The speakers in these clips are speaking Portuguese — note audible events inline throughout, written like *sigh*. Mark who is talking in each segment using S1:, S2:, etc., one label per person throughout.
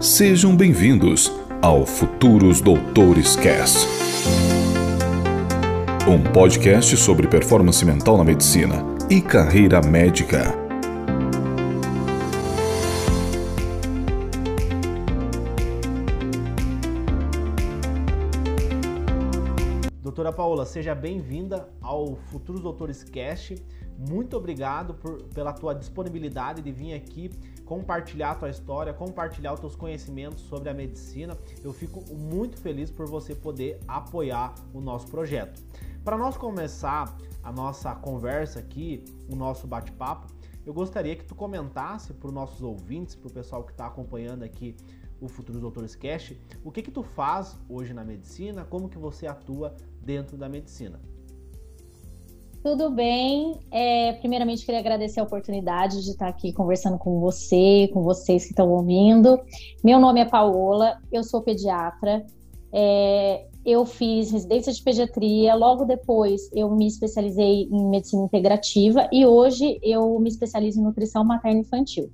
S1: Sejam bem-vindos ao Futuros Doutores Cast. Um podcast sobre performance mental na medicina e carreira médica.
S2: Doutora Paola, seja bem-vinda ao Futuros Doutores Cast. Muito obrigado por, pela tua disponibilidade de vir aqui compartilhar a tua história, compartilhar os teus conhecimentos sobre a medicina. Eu fico muito feliz por você poder apoiar o nosso projeto. Para nós começar a nossa conversa aqui, o nosso bate-papo, eu gostaria que tu comentasse para os nossos ouvintes, para o pessoal que está acompanhando aqui o Futuros Doutores Cash, o que que tu faz hoje na medicina, como que você atua dentro da medicina.
S3: Tudo bem. É, primeiramente, queria agradecer a oportunidade de estar aqui conversando com você, com vocês que estão ouvindo. Meu nome é Paola, eu sou pediatra. É, eu fiz residência de pediatria, logo depois eu me especializei em medicina integrativa e hoje eu me especializo em nutrição materna infantil.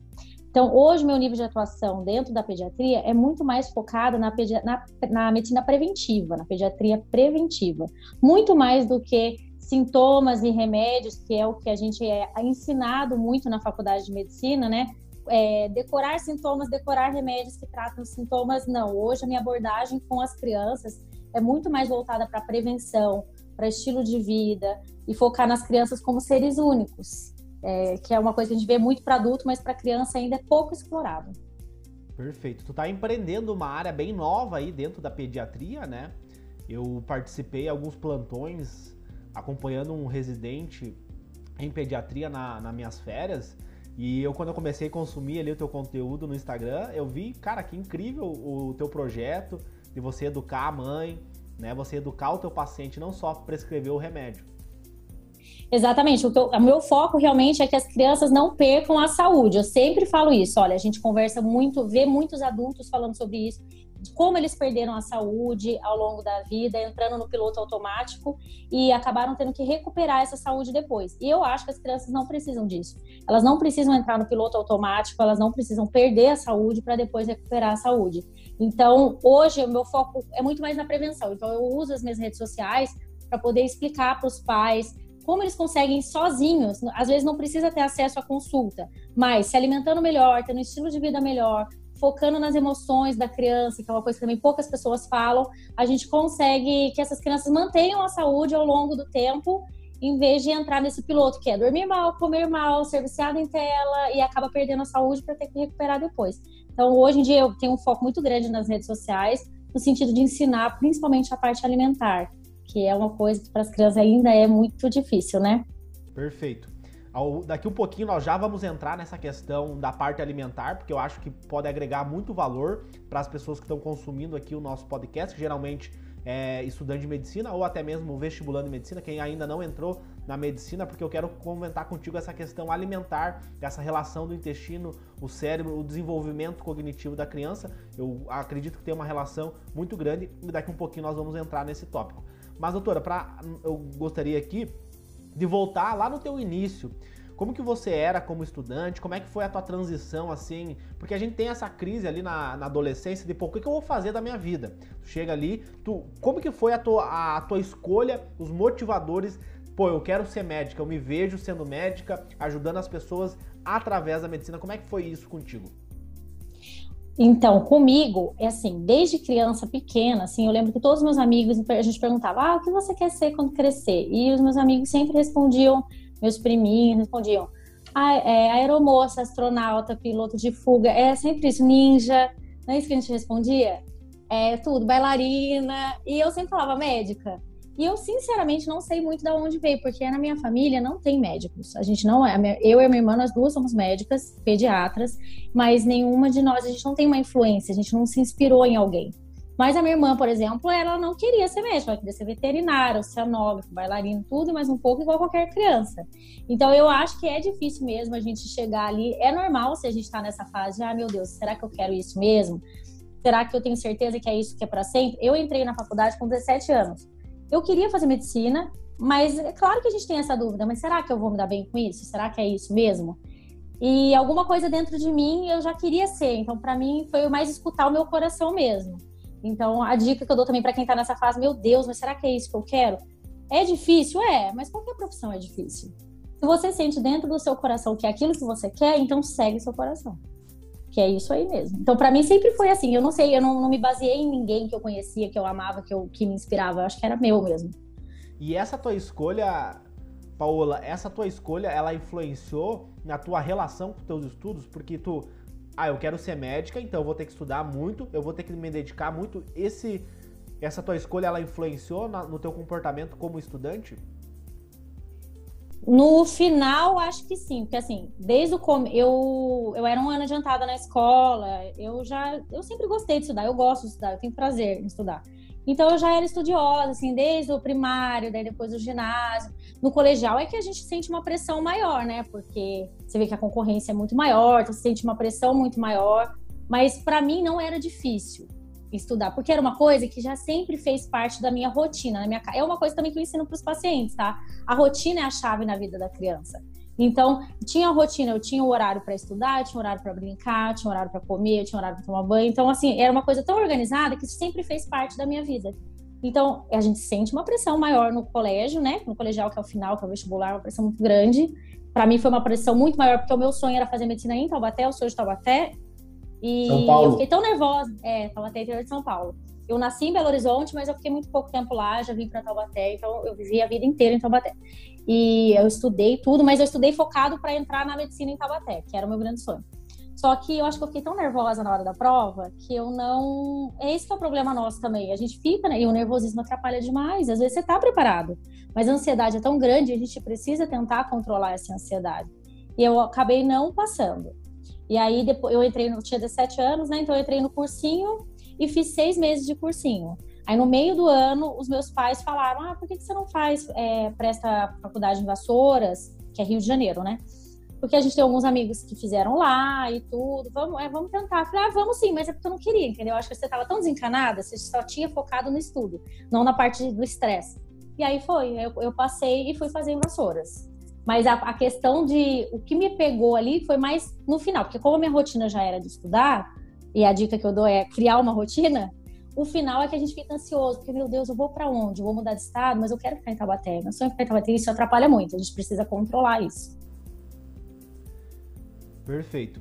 S3: Então, hoje, meu nível de atuação dentro da pediatria é muito mais focado na, na, na medicina preventiva, na pediatria preventiva, muito mais do que sintomas e remédios, que é o que a gente é ensinado muito na faculdade de medicina, né? É, decorar sintomas, decorar remédios que tratam sintomas, não. Hoje a minha abordagem com as crianças é muito mais voltada para prevenção, para estilo de vida e focar nas crianças como seres únicos, é, que é uma coisa que a gente vê muito para adulto, mas para criança ainda é pouco explorado.
S2: Perfeito. Tu está empreendendo uma área bem nova aí dentro da pediatria, né? Eu participei de alguns plantões acompanhando um residente em pediatria na, nas minhas férias. E eu, quando eu comecei a consumir ali o teu conteúdo no Instagram, eu vi, cara, que incrível o teu projeto de você educar a mãe, né? Você educar o teu paciente, não só prescrever o remédio.
S3: Exatamente. O, eu, o, meu foco realmente é que as crianças não percam a saúde. Eu sempre falo isso. Olha, a gente conversa muito, vê muitos adultos falando sobre isso como eles perderam a saúde ao longo da vida, entrando no piloto automático e acabaram tendo que recuperar essa saúde depois. E eu acho que as crianças não precisam disso. Elas não precisam entrar no piloto automático, elas não precisam perder a saúde para depois recuperar a saúde. Então, hoje, o meu foco é muito mais na prevenção. Então, eu uso as minhas redes sociais para poder explicar para os pais como eles conseguem sozinhos, às vezes não precisa ter acesso à consulta, mas se alimentando melhor, tendo um estilo de vida melhor, focando nas emoções da criança, que é uma coisa que também poucas pessoas falam, a gente consegue que essas crianças mantenham a saúde ao longo do tempo, em vez de entrar nesse piloto que é dormir mal, comer mal, ser viciado em tela e acaba perdendo a saúde para ter que recuperar depois. Então, hoje em dia, eu tenho um foco muito grande nas redes sociais, no sentido de ensinar principalmente a parte alimentar, que é uma coisa que para as crianças ainda é muito difícil, né?
S2: Perfeito. Ao, daqui um pouquinho nós já vamos entrar nessa questão da parte alimentar, porque eu acho que pode agregar muito valor para as pessoas que estão consumindo aqui o nosso podcast, que geralmente é estudante de medicina ou até mesmo vestibulando medicina, quem ainda não entrou na medicina, porque eu quero comentar contigo essa questão alimentar, essa relação do intestino, o cérebro, o desenvolvimento cognitivo da criança. Eu acredito que tem uma relação muito grande e daqui um pouquinho nós vamos entrar nesse tópico. Mas doutora, para eu gostaria aqui de voltar lá no teu início. Como que você era como estudante? Como é que foi a tua transição assim? Porque a gente tem essa crise ali na, na adolescência de pô, o que, que eu vou fazer da minha vida? Tu chega ali, tu, como que foi a tua, a, a tua escolha, os motivadores? Pô, eu quero ser médica, eu me vejo sendo médica, ajudando as pessoas através da medicina. Como é que foi isso contigo?
S3: Então, comigo, é assim, desde criança pequena, assim, eu lembro que todos os meus amigos, a gente perguntava, ah, o que você quer ser quando crescer? E os meus amigos sempre respondiam, meus priminhos respondiam, ah, é, aeromoça, astronauta, piloto de fuga, é sempre isso, ninja, não é isso que a gente respondia? É tudo, bailarina, e eu sempre falava médica. E eu, sinceramente, não sei muito de onde veio, porque na minha família não tem médicos. A gente não é. Eu e minha irmã, nós duas somos médicas, pediatras, mas nenhuma de nós, a gente não tem uma influência, a gente não se inspirou em alguém. Mas a minha irmã, por exemplo, ela não queria ser médica, ela queria ser veterinária, oceanógrafo, bailarino, tudo, mas um pouco igual qualquer criança. Então eu acho que é difícil mesmo a gente chegar ali. É normal se a gente está nessa fase, ah, meu Deus, será que eu quero isso mesmo? Será que eu tenho certeza que é isso que é para sempre? Eu entrei na faculdade com 17 anos eu queria fazer medicina, mas é claro que a gente tem essa dúvida, mas será que eu vou me dar bem com isso? Será que é isso mesmo? E alguma coisa dentro de mim eu já queria ser. Então, para mim, foi mais escutar o meu coração mesmo. Então, a dica que eu dou também para quem está nessa fase, meu Deus, mas será que é isso que eu quero? É difícil? É, mas qualquer profissão é difícil. Se você sente dentro do seu coração que é aquilo que você quer, então segue seu coração. Que é isso aí mesmo. Então, para mim, sempre foi assim. Eu não sei, eu não, não, me baseei em ninguém que eu conhecia, que eu amava, que, eu, que me inspirava. Eu acho que era meu mesmo.
S2: E essa tua escolha, Paola, essa tua escolha, ela influenciou na tua relação com teus estudos? Porque tu, ah, eu quero ser médica, então eu vou ter que estudar muito, eu vou ter que me dedicar muito. Esse, essa tua escolha, ela influenciou na, no teu comportamento como estudante?
S3: No final, acho que sim, porque assim, desde o começo, eu, eu era um ano adiantada na escola, eu já, eu sempre gostei de estudar, eu gosto de estudar, eu tenho prazer em estudar. Então eu já era estudiosa, assim, desde o primário, daí depois o ginásio. No colegial é que a gente sente uma pressão maior, né? Porque você vê que a concorrência é muito maior, você sente uma pressão muito maior. Mas para mim não era difícil estudar, porque era uma coisa que já sempre fez parte da minha rotina. Na minha... É uma coisa também que eu ensino para os pacientes, tá? A rotina é a chave na vida da criança. Então, tinha a rotina, eu tinha o horário para estudar, tinha o horário para brincar, tinha o horário para comer, tinha o horário para tomar banho. Então, assim, era uma coisa tão organizada que sempre fez parte da minha vida. Então, a gente sente uma pressão maior no colégio, né? No colegial, que é o final, que é o vestibular, uma pressão muito grande. Para mim foi uma pressão muito maior, porque o meu sonho era fazer medicina em Taubaté, eu sou de Taubaté. E eu fiquei tão nervosa. É, Taubaté, interior de São Paulo. Eu nasci em Belo Horizonte, mas eu fiquei muito pouco tempo lá, já vim para Taubaté, então eu vivi a vida inteira em Taubaté. E eu estudei tudo, mas eu estudei focado para entrar na medicina em Taubaté, que era o meu grande sonho. Só que eu acho que eu fiquei tão nervosa na hora da prova que eu não. É esse que é o problema nosso também. A gente fica, né? E o nervosismo atrapalha demais. Às vezes você tá preparado, mas a ansiedade é tão grande, a gente precisa tentar controlar essa ansiedade. E eu acabei não passando. E aí depois eu entrei, no, tinha 17 anos, né? Então eu entrei no cursinho e fiz seis meses de cursinho. Aí no meio do ano, os meus pais falaram: Ah, por que, que você não faz, é, presta faculdade em Vassouras, que é Rio de Janeiro, né? Porque a gente tem alguns amigos que fizeram lá e tudo. Vamos, é, vamos tentar. Eu falei, ah, vamos sim, mas é porque eu não queria, entendeu? Eu acho que você estava tão desencanada, você só tinha focado no estudo, não na parte do estresse. E aí foi, eu, eu, passei e fui fazer em Vassouras. Mas a, a, questão de o que me pegou ali foi mais no final, porque como a minha rotina já era de estudar, e a dica que eu dou é criar uma rotina, o final é que a gente fica ansioso, porque, meu Deus, eu vou para onde? Eu vou mudar de estado, mas eu quero ficar em Taubaté. Meu sonho é ficar em Taubaté, isso atrapalha muito, a gente precisa controlar isso.
S2: Perfeito.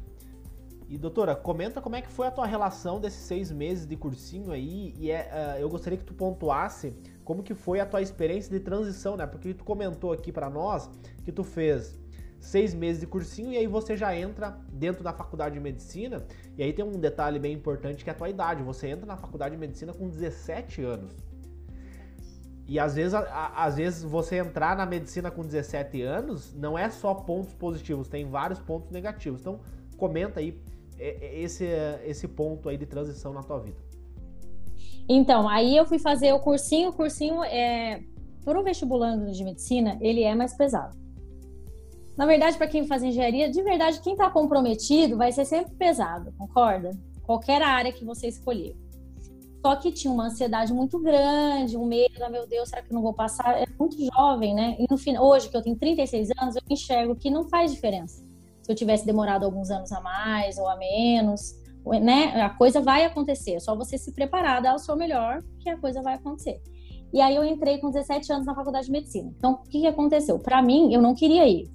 S2: E doutora, comenta como é que foi a tua relação desses seis meses de cursinho aí, e é, uh, eu gostaria que tu pontuasse como que foi a tua experiência de transição, né? Porque tu comentou aqui para nós que tu fez seis meses de cursinho e aí você já entra dentro da faculdade de medicina. E aí tem um detalhe bem importante que é a tua idade. Você entra na faculdade de medicina com 17 anos. E às vezes, a, às vezes você entrar na medicina com 17 anos não é só pontos positivos, tem vários pontos negativos. Então comenta aí é, é, esse, esse ponto aí de transição na tua vida.
S3: Então, aí eu fui fazer o cursinho. O cursinho é. Por um vestibulando de medicina, ele é mais pesado. Na verdade, para quem faz engenharia, de verdade, quem está comprometido vai ser sempre pesado, concorda? Qualquer área que você escolher. Só que tinha uma ansiedade muito grande, um medo, ah, meu Deus, será que eu não vou passar? É muito jovem, né? E no final, hoje, que eu tenho 36 anos, eu enxergo que não faz diferença. Se eu tivesse demorado alguns anos a mais ou a menos, né? A coisa vai acontecer. É só você se preparar, dar o seu melhor, que a coisa vai acontecer. E aí eu entrei com 17 anos na faculdade de medicina. Então, o que, que aconteceu? Para mim, eu não queria ir.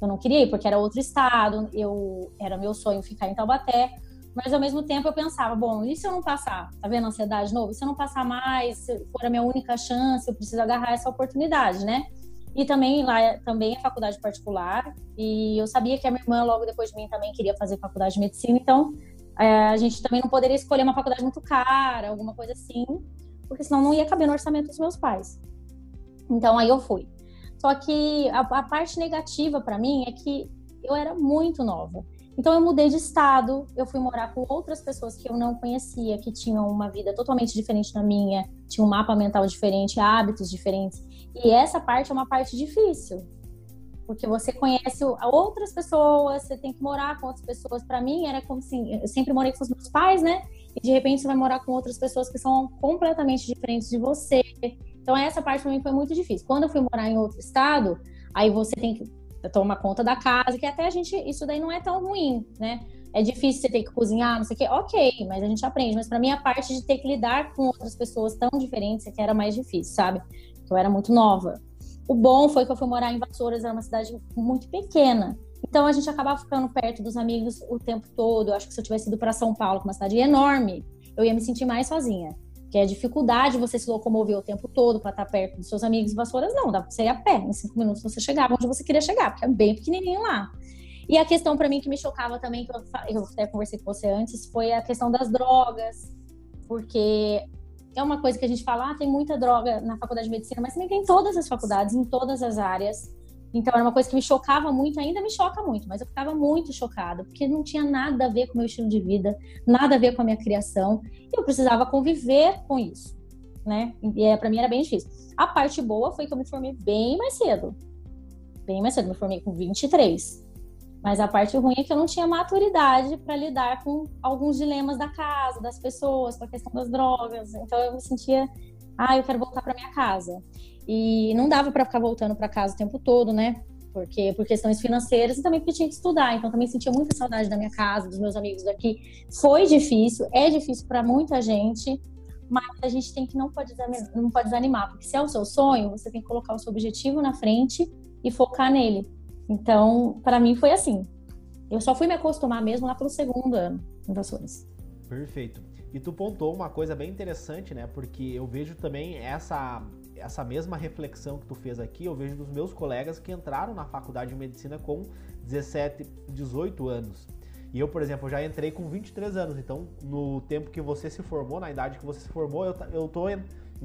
S3: Eu não queria ir porque era outro estado, eu era meu sonho ficar em Taubaté, mas ao mesmo tempo eu pensava, bom, e se eu não passar? Tá vendo a ansiedade de novo? E se eu não passar mais, se for a minha única chance, eu preciso agarrar essa oportunidade, né? E também lá também é faculdade particular, e eu sabia que a minha irmã logo depois de mim também queria fazer faculdade de medicina, então é, a gente também não poderia escolher uma faculdade muito cara, alguma coisa assim, porque senão não ia caber no orçamento dos meus pais. Então aí eu fui. Só que a, a parte negativa para mim é que eu era muito nova. Então eu mudei de estado, eu fui morar com outras pessoas que eu não conhecia, que tinham uma vida totalmente diferente da minha, tinham um mapa mental diferente, hábitos diferentes. E essa parte é uma parte difícil. Porque você conhece outras pessoas, você tem que morar com outras pessoas. Para mim era como assim, eu sempre morei com os meus pais, né? E de repente você vai morar com outras pessoas que são completamente diferentes de você. Então essa parte para mim foi muito difícil. Quando eu fui morar em outro estado, aí você tem que toma conta da casa, que até a gente, isso daí não é tão ruim, né? É difícil você ter que cozinhar, não sei o quê. Ok, mas a gente aprende. Mas para mim, a parte de ter que lidar com outras pessoas tão diferentes é que era mais difícil, sabe? Eu era muito nova. O bom foi que eu fui morar em Vassouras, era uma cidade muito pequena. Então a gente acabava ficando perto dos amigos o tempo todo. Eu acho que se eu tivesse ido para São Paulo, que é uma cidade enorme, eu ia me sentir mais sozinha. Que é a dificuldade de você se locomover o tempo todo para estar perto dos seus amigos. Vassouras não, dá para você ir a pé. Em cinco minutos você chegava onde você queria chegar, porque é bem pequenininho lá. E a questão para mim que me chocava também, que eu até conversei com você antes, foi a questão das drogas, porque é uma coisa que a gente fala, ah, tem muita droga na faculdade de medicina, mas também tem em todas as faculdades, em todas as áreas. Então era uma coisa que me chocava muito, ainda me choca muito, mas eu ficava muito chocada, porque não tinha nada a ver com o meu estilo de vida, nada a ver com a minha criação, e eu precisava conviver com isso, né? E é, para mim era bem difícil. A parte boa foi que eu me formei bem mais cedo. Bem mais cedo, me formei com 23. Mas a parte ruim é que eu não tinha maturidade para lidar com alguns dilemas da casa, das pessoas, com a questão das drogas. Então eu me sentia, ah, eu quero voltar para minha casa. E não dava para ficar voltando para casa o tempo todo, né? Porque por questões financeiras e também porque tinha que estudar. Então também sentia muita saudade da minha casa, dos meus amigos daqui. Foi difícil, é difícil para muita gente, mas a gente tem que não pode não pode desanimar, porque se é o seu sonho, você tem que colocar o seu objetivo na frente e focar nele. Então, para mim foi assim. Eu só fui me acostumar mesmo lá pelo segundo ano em Vassouras.
S2: Perfeito. E tu pontou uma coisa bem interessante, né? Porque eu vejo também essa essa mesma reflexão que tu fez aqui, eu vejo dos meus colegas que entraram na faculdade de medicina com 17, 18 anos. E eu, por exemplo, já entrei com 23 anos. Então, no tempo que você se formou, na idade que você se formou, eu, eu tô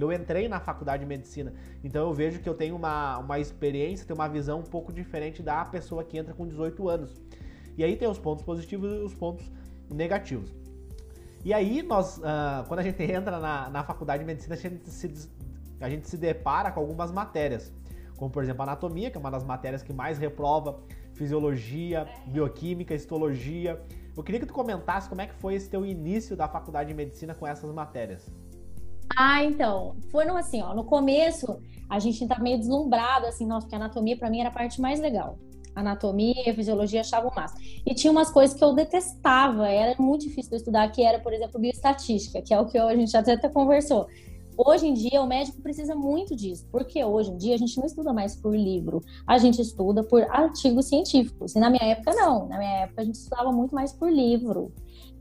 S2: eu entrei na faculdade de medicina, então eu vejo que eu tenho uma, uma experiência, tenho uma visão um pouco diferente da pessoa que entra com 18 anos. E aí tem os pontos positivos e os pontos negativos. E aí, nós, uh, quando a gente entra na, na faculdade de medicina, a gente, se, a gente se depara com algumas matérias, como por exemplo anatomia, que é uma das matérias que mais reprova, fisiologia, bioquímica, histologia. Eu queria que tu comentasse como é que foi esse teu início da faculdade de medicina com essas matérias.
S3: Ah, então, foram assim, ó, no começo a gente tá meio deslumbrado, assim, nossa, porque anatomia para mim era a parte mais legal. Anatomia, fisiologia, achava o máximo. E tinha umas coisas que eu detestava, era muito difícil de estudar, que era, por exemplo, bioestatística, que é o que a gente até, até conversou. Hoje em dia, o médico precisa muito disso, porque hoje em dia a gente não estuda mais por livro, a gente estuda por artigos científicos. E na minha época, não. Na minha época, a gente estudava muito mais por livro.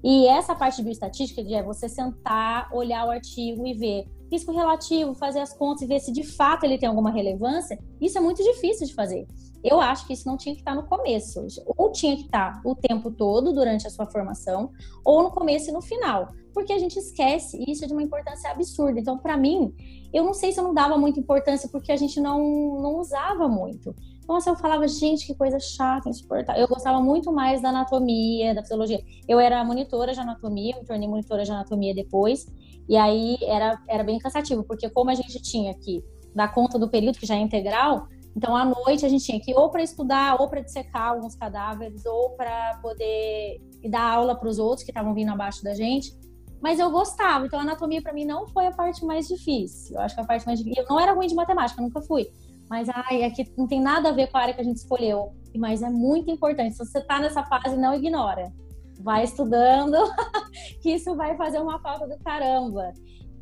S3: E essa parte de bioestatística é você sentar, olhar o artigo e ver risco relativo, fazer as contas e ver se de fato ele tem alguma relevância, isso é muito difícil de fazer. Eu acho que isso não tinha que estar no começo, ou tinha que estar o tempo todo durante a sua formação, ou no começo e no final, porque a gente esquece e isso é de uma importância absurda. Então, para mim, eu não sei se eu não dava muita importância porque a gente não, não usava muito. Nossa, eu falava, gente, que coisa chata, insuportável. Eu gostava muito mais da anatomia, da fisiologia. Eu era monitora de anatomia, me tornei monitora de anatomia depois. E aí era, era bem cansativo, porque como a gente tinha que dar conta do período, que já é integral, então à noite a gente tinha que ou para estudar, ou para dissecar alguns cadáveres, ou para poder dar aula para os outros que estavam vindo abaixo da gente. Mas eu gostava, então a anatomia para mim não foi a parte mais difícil. Eu acho que a parte mais difícil. Eu não era ruim de matemática, nunca fui mas ai, aqui não tem nada a ver com a área que a gente escolheu. Mas é muito importante. Se você está nessa fase, não ignora. Vai estudando, *laughs* que isso vai fazer uma falta do caramba.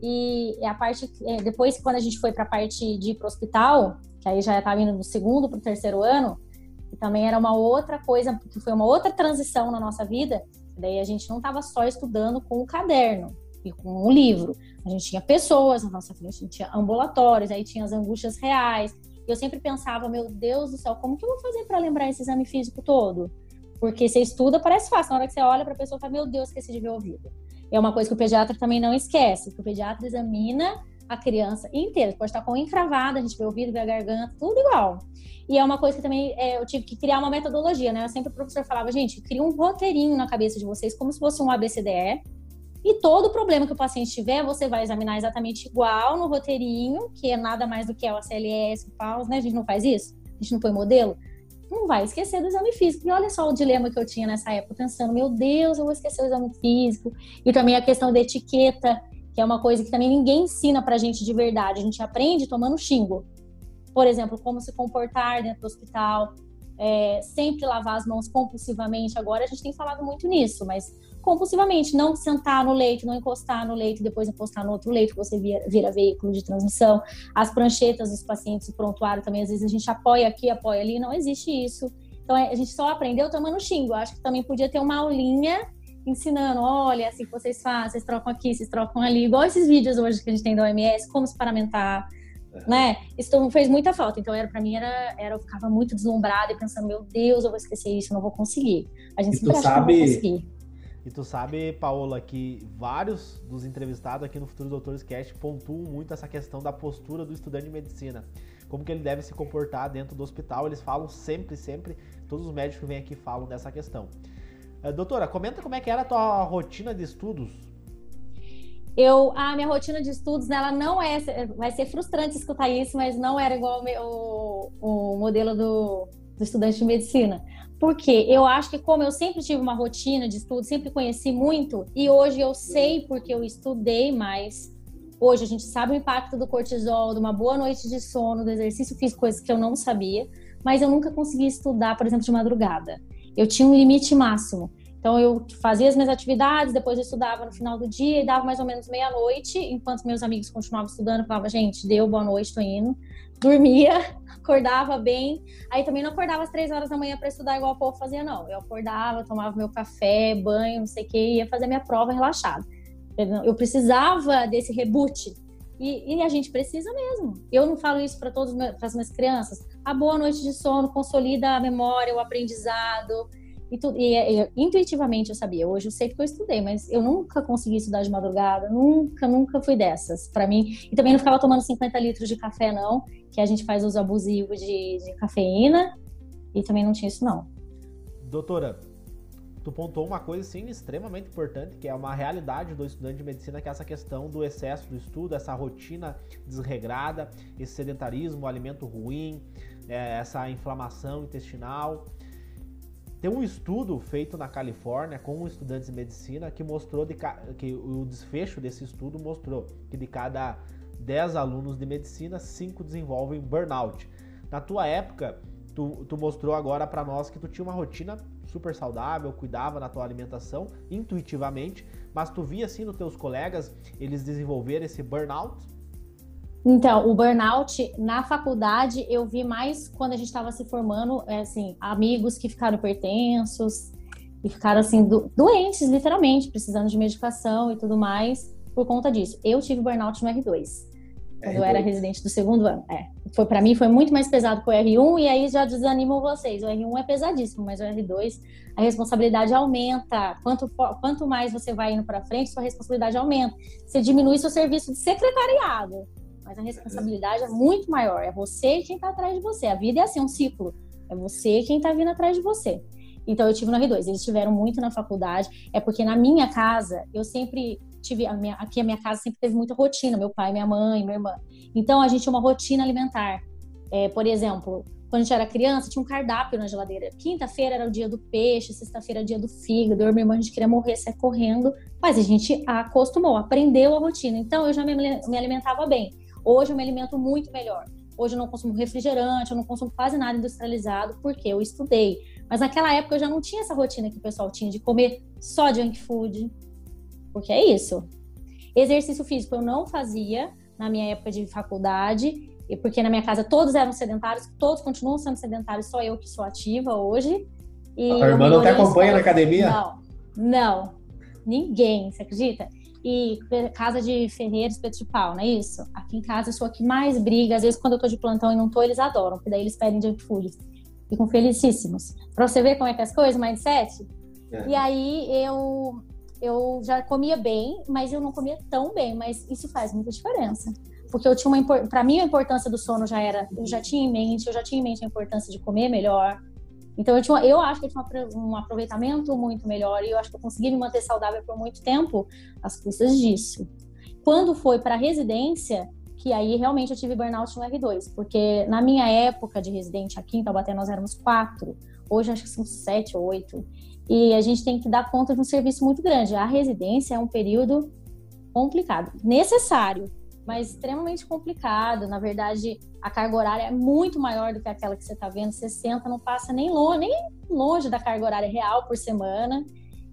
S3: E a parte, é, depois, quando a gente foi para a parte de ir para o hospital, que aí já estava indo do segundo para o terceiro ano, que também era uma outra coisa, que foi uma outra transição na nossa vida. Daí a gente não estava só estudando com o caderno e com o livro. A gente tinha pessoas na nossa frente, a gente tinha ambulatórios, aí tinha as angústias reais, eu sempre pensava, meu Deus do céu, como que eu vou fazer para lembrar esse exame físico todo? Porque você estuda, parece fácil. Na hora que você olha para a pessoa, fala, meu Deus, esqueci de ver o ouvido. É uma coisa que o pediatra também não esquece, que o pediatra examina a criança inteira. Pode estar com encravada, a gente vê o ouvido, vê a garganta, tudo igual. E é uma coisa que também é, eu tive que criar uma metodologia, né? Eu sempre o professor falava, gente, cria um roteirinho na cabeça de vocês, como se fosse um ABCDE, e todo problema que o paciente tiver, você vai examinar exatamente igual no roteirinho, que é nada mais do que o ACLS, o PAUS, né? A gente não faz isso? A gente não põe modelo? Não vai esquecer do exame físico. E olha só o dilema que eu tinha nessa época, pensando, meu Deus, eu vou esquecer o exame físico. E também a questão da etiqueta, que é uma coisa que também ninguém ensina pra gente de verdade. A gente aprende tomando xingo. Por exemplo, como se comportar dentro do hospital. é, sempre lavar as mãos compulsivamente. Agora a gente tem falado muito nisso, mas compulsivamente, não sentar no leito, não encostar no leito, depois encostar no outro leito, que você vira, vira veículo de transmissão. As pranchetas dos pacientes, o prontuário também, às vezes a gente apoia aqui, apoia ali, não existe isso. Então é, a gente só aprendeu tomando xingo. Eu acho que também podia ter uma aulinha ensinando, olha, assim que vocês fazem, vocês trocam aqui, vocês trocam ali, igual esses vídeos hoje que a gente tem da OMS, como se paramentar, é. né? Isso fez muita falta. Então, era para mim era, era eu ficava muito deslumbrada e pensando, meu Deus, eu vou esquecer isso, não vou conseguir. A gente e sempre acha sabe... que não vai conseguir.
S2: E tu sabe, Paola, que vários dos entrevistados aqui no Futuro Doutores Cast pontuam muito essa questão da postura do estudante de medicina. Como que ele deve se comportar dentro do hospital. Eles falam sempre, sempre, todos os médicos que vêm aqui falam dessa questão. Uh, doutora, comenta como é que era a tua rotina de estudos
S3: eu a minha rotina de estudos ela não é vai ser frustrante escutar isso mas não era igual o, o modelo do, do estudante de medicina. Porque eu acho que como eu sempre tive uma rotina de estudo sempre conheci muito e hoje eu sei porque eu estudei mais. Hoje a gente sabe o impacto do cortisol de uma boa noite de sono do exercício físico coisas que eu não sabia mas eu nunca consegui estudar por exemplo de madrugada. Eu tinha um limite máximo. Então eu fazia as minhas atividades, depois eu estudava no final do dia e dava mais ou menos meia-noite, enquanto meus amigos continuavam estudando, eu falava, gente, deu boa noite, tô indo. Dormia, *laughs* acordava bem. Aí também não acordava às três horas da manhã para estudar igual o povo fazia, não. Eu acordava, tomava meu café, banho, não sei o que, ia fazer minha prova relaxada. Eu precisava desse reboot. E, e, a gente precisa mesmo. Eu não falo isso para todas as minhas crianças. A boa noite de sono consolida a memória, o aprendizado. E, tu, e, e, intuitivamente eu sabia. Hoje eu sei porque eu estudei, mas eu nunca consegui estudar de madrugada, nunca, nunca fui dessas. Para mim, e também não ficava tomando 50 litros de café, não, que a gente faz uso abusivo de, de cafeína, e também não tinha isso, não.
S2: Doutora, tu pontuou uma coisa sim extremamente importante, que é uma realidade do estudante de medicina, que é essa questão do excesso do estudo, essa rotina desregrada, esse sedentarismo, alimento ruim, é, essa inflamação intestinal. Tem um estudo feito na Califórnia com estudantes de medicina que mostrou de, que o desfecho desse estudo mostrou que de cada 10 alunos de medicina, 5 desenvolvem burnout. Na tua época, tu, tu mostrou agora para nós que tu tinha uma rotina super saudável, cuidava da tua alimentação intuitivamente, mas tu via assim nos teus colegas eles desenvolver esse burnout?
S3: Então, o burnout na faculdade eu vi mais quando a gente estava se formando, é, assim, amigos que ficaram hipertensos e ficaram assim do, doentes, literalmente, precisando de medicação e tudo mais por conta disso. Eu tive burnout no R2. Quando R2. eu era residente do segundo ano. É. Foi para mim foi muito mais pesado que o R1 e aí já desanimam vocês. O R1 é pesadíssimo, mas o R2 a responsabilidade aumenta. Quanto quanto mais você vai indo para frente, sua responsabilidade aumenta. Você diminui seu serviço de secretariado mas a responsabilidade é muito maior. É você quem está atrás de você. A vida é assim, um ciclo. É você quem está vindo atrás de você. Então eu tive no R2. Eles tiveram muito na faculdade. É porque na minha casa eu sempre tive a minha, aqui a minha casa sempre teve muita rotina. Meu pai, minha mãe, minha irmã. Então a gente tinha uma rotina alimentar. É, por exemplo, quando a gente era criança, tinha um cardápio na geladeira. Quinta-feira era o dia do peixe, sexta-feira era o dia do fígado. Eu e minha irmã, a gente queria morrer, sair correndo. Mas a gente acostumou, aprendeu a rotina. Então eu já me, me alimentava bem. Hoje eu me alimento muito melhor. Hoje eu não consumo refrigerante, eu não consumo quase nada industrializado, porque eu estudei. Mas naquela época eu já não tinha essa rotina que o pessoal tinha de comer só junk food. Porque é isso. Exercício físico eu não fazia na minha época de faculdade, porque na minha casa todos eram sedentários, todos continuam sendo sedentários, só eu que sou ativa hoje.
S2: E a irmã não te acompanha na academia?
S3: Não, não. Ninguém, você acredita? E casa de ferreiro, espeto de pau, não é isso? Aqui em casa eu sou a que mais briga. Às vezes, quando eu tô de plantão e não tô, eles adoram, porque daí eles pedem junk food. Ficam felicíssimos. Pra você ver como é que é as coisas, mindset. É. E aí eu, eu já comia bem, mas eu não comia tão bem. Mas isso faz muita diferença. Porque eu tinha uma. Pra mim, a importância do sono já era. Eu já tinha em mente, eu já tinha em mente a importância de comer melhor, então eu, tinha, eu acho que eu tinha um aproveitamento muito melhor e eu acho que eu consegui me manter saudável por muito tempo às custas disso. Quando foi para residência, que aí realmente eu tive burnout no R2, porque na minha época de residente aqui em Taubaté nós éramos quatro, hoje acho que são sete ou oito, e a gente tem que dar conta de um serviço muito grande. A residência é um período complicado, necessário, mas extremamente complicado. Na verdade, a carga horária é muito maior do que aquela que você está vendo. 60 não passa nem longe, nem longe da carga horária real por semana.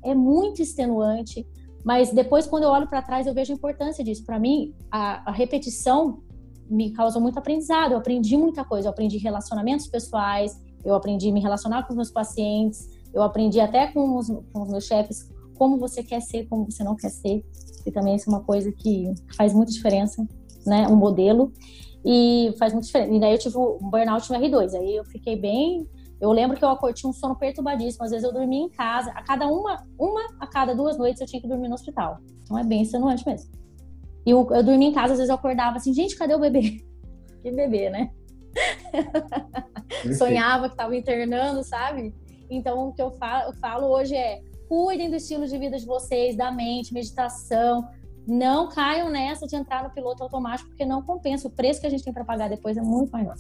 S3: É muito extenuante. Mas depois, quando eu olho para trás, eu vejo a importância disso. Para mim, a, a, repetição me causou muito aprendizado. Eu aprendi muita coisa. Eu aprendi relacionamentos pessoais, eu aprendi me relacionar com os meus pacientes, eu aprendi até com os, com os meus chefes como você quer ser, como você não quer ser. E também isso é uma coisa que faz muita diferença, né? Um modelo. E faz muita diferença. E daí eu tive um burnout no R2. Aí eu fiquei bem. Eu lembro que eu tinha um sono perturbadíssimo. Às vezes eu dormia em casa. A cada uma, uma a cada duas noites eu tinha que dormir no hospital. Então é bem extenuante mesmo. E eu, eu dormia em casa, às vezes eu acordava assim, gente, cadê o bebê? *laughs* Que bebê, né? Sonhava que estava internando, sabe? Então o que eu falo, eu falo hoje é cuidem do estilo de vida de vocês, da mente, meditação. Não caiam nessa de entrar no piloto automático, porque não compensa. O preço que a gente tem para pagar depois é muito maior.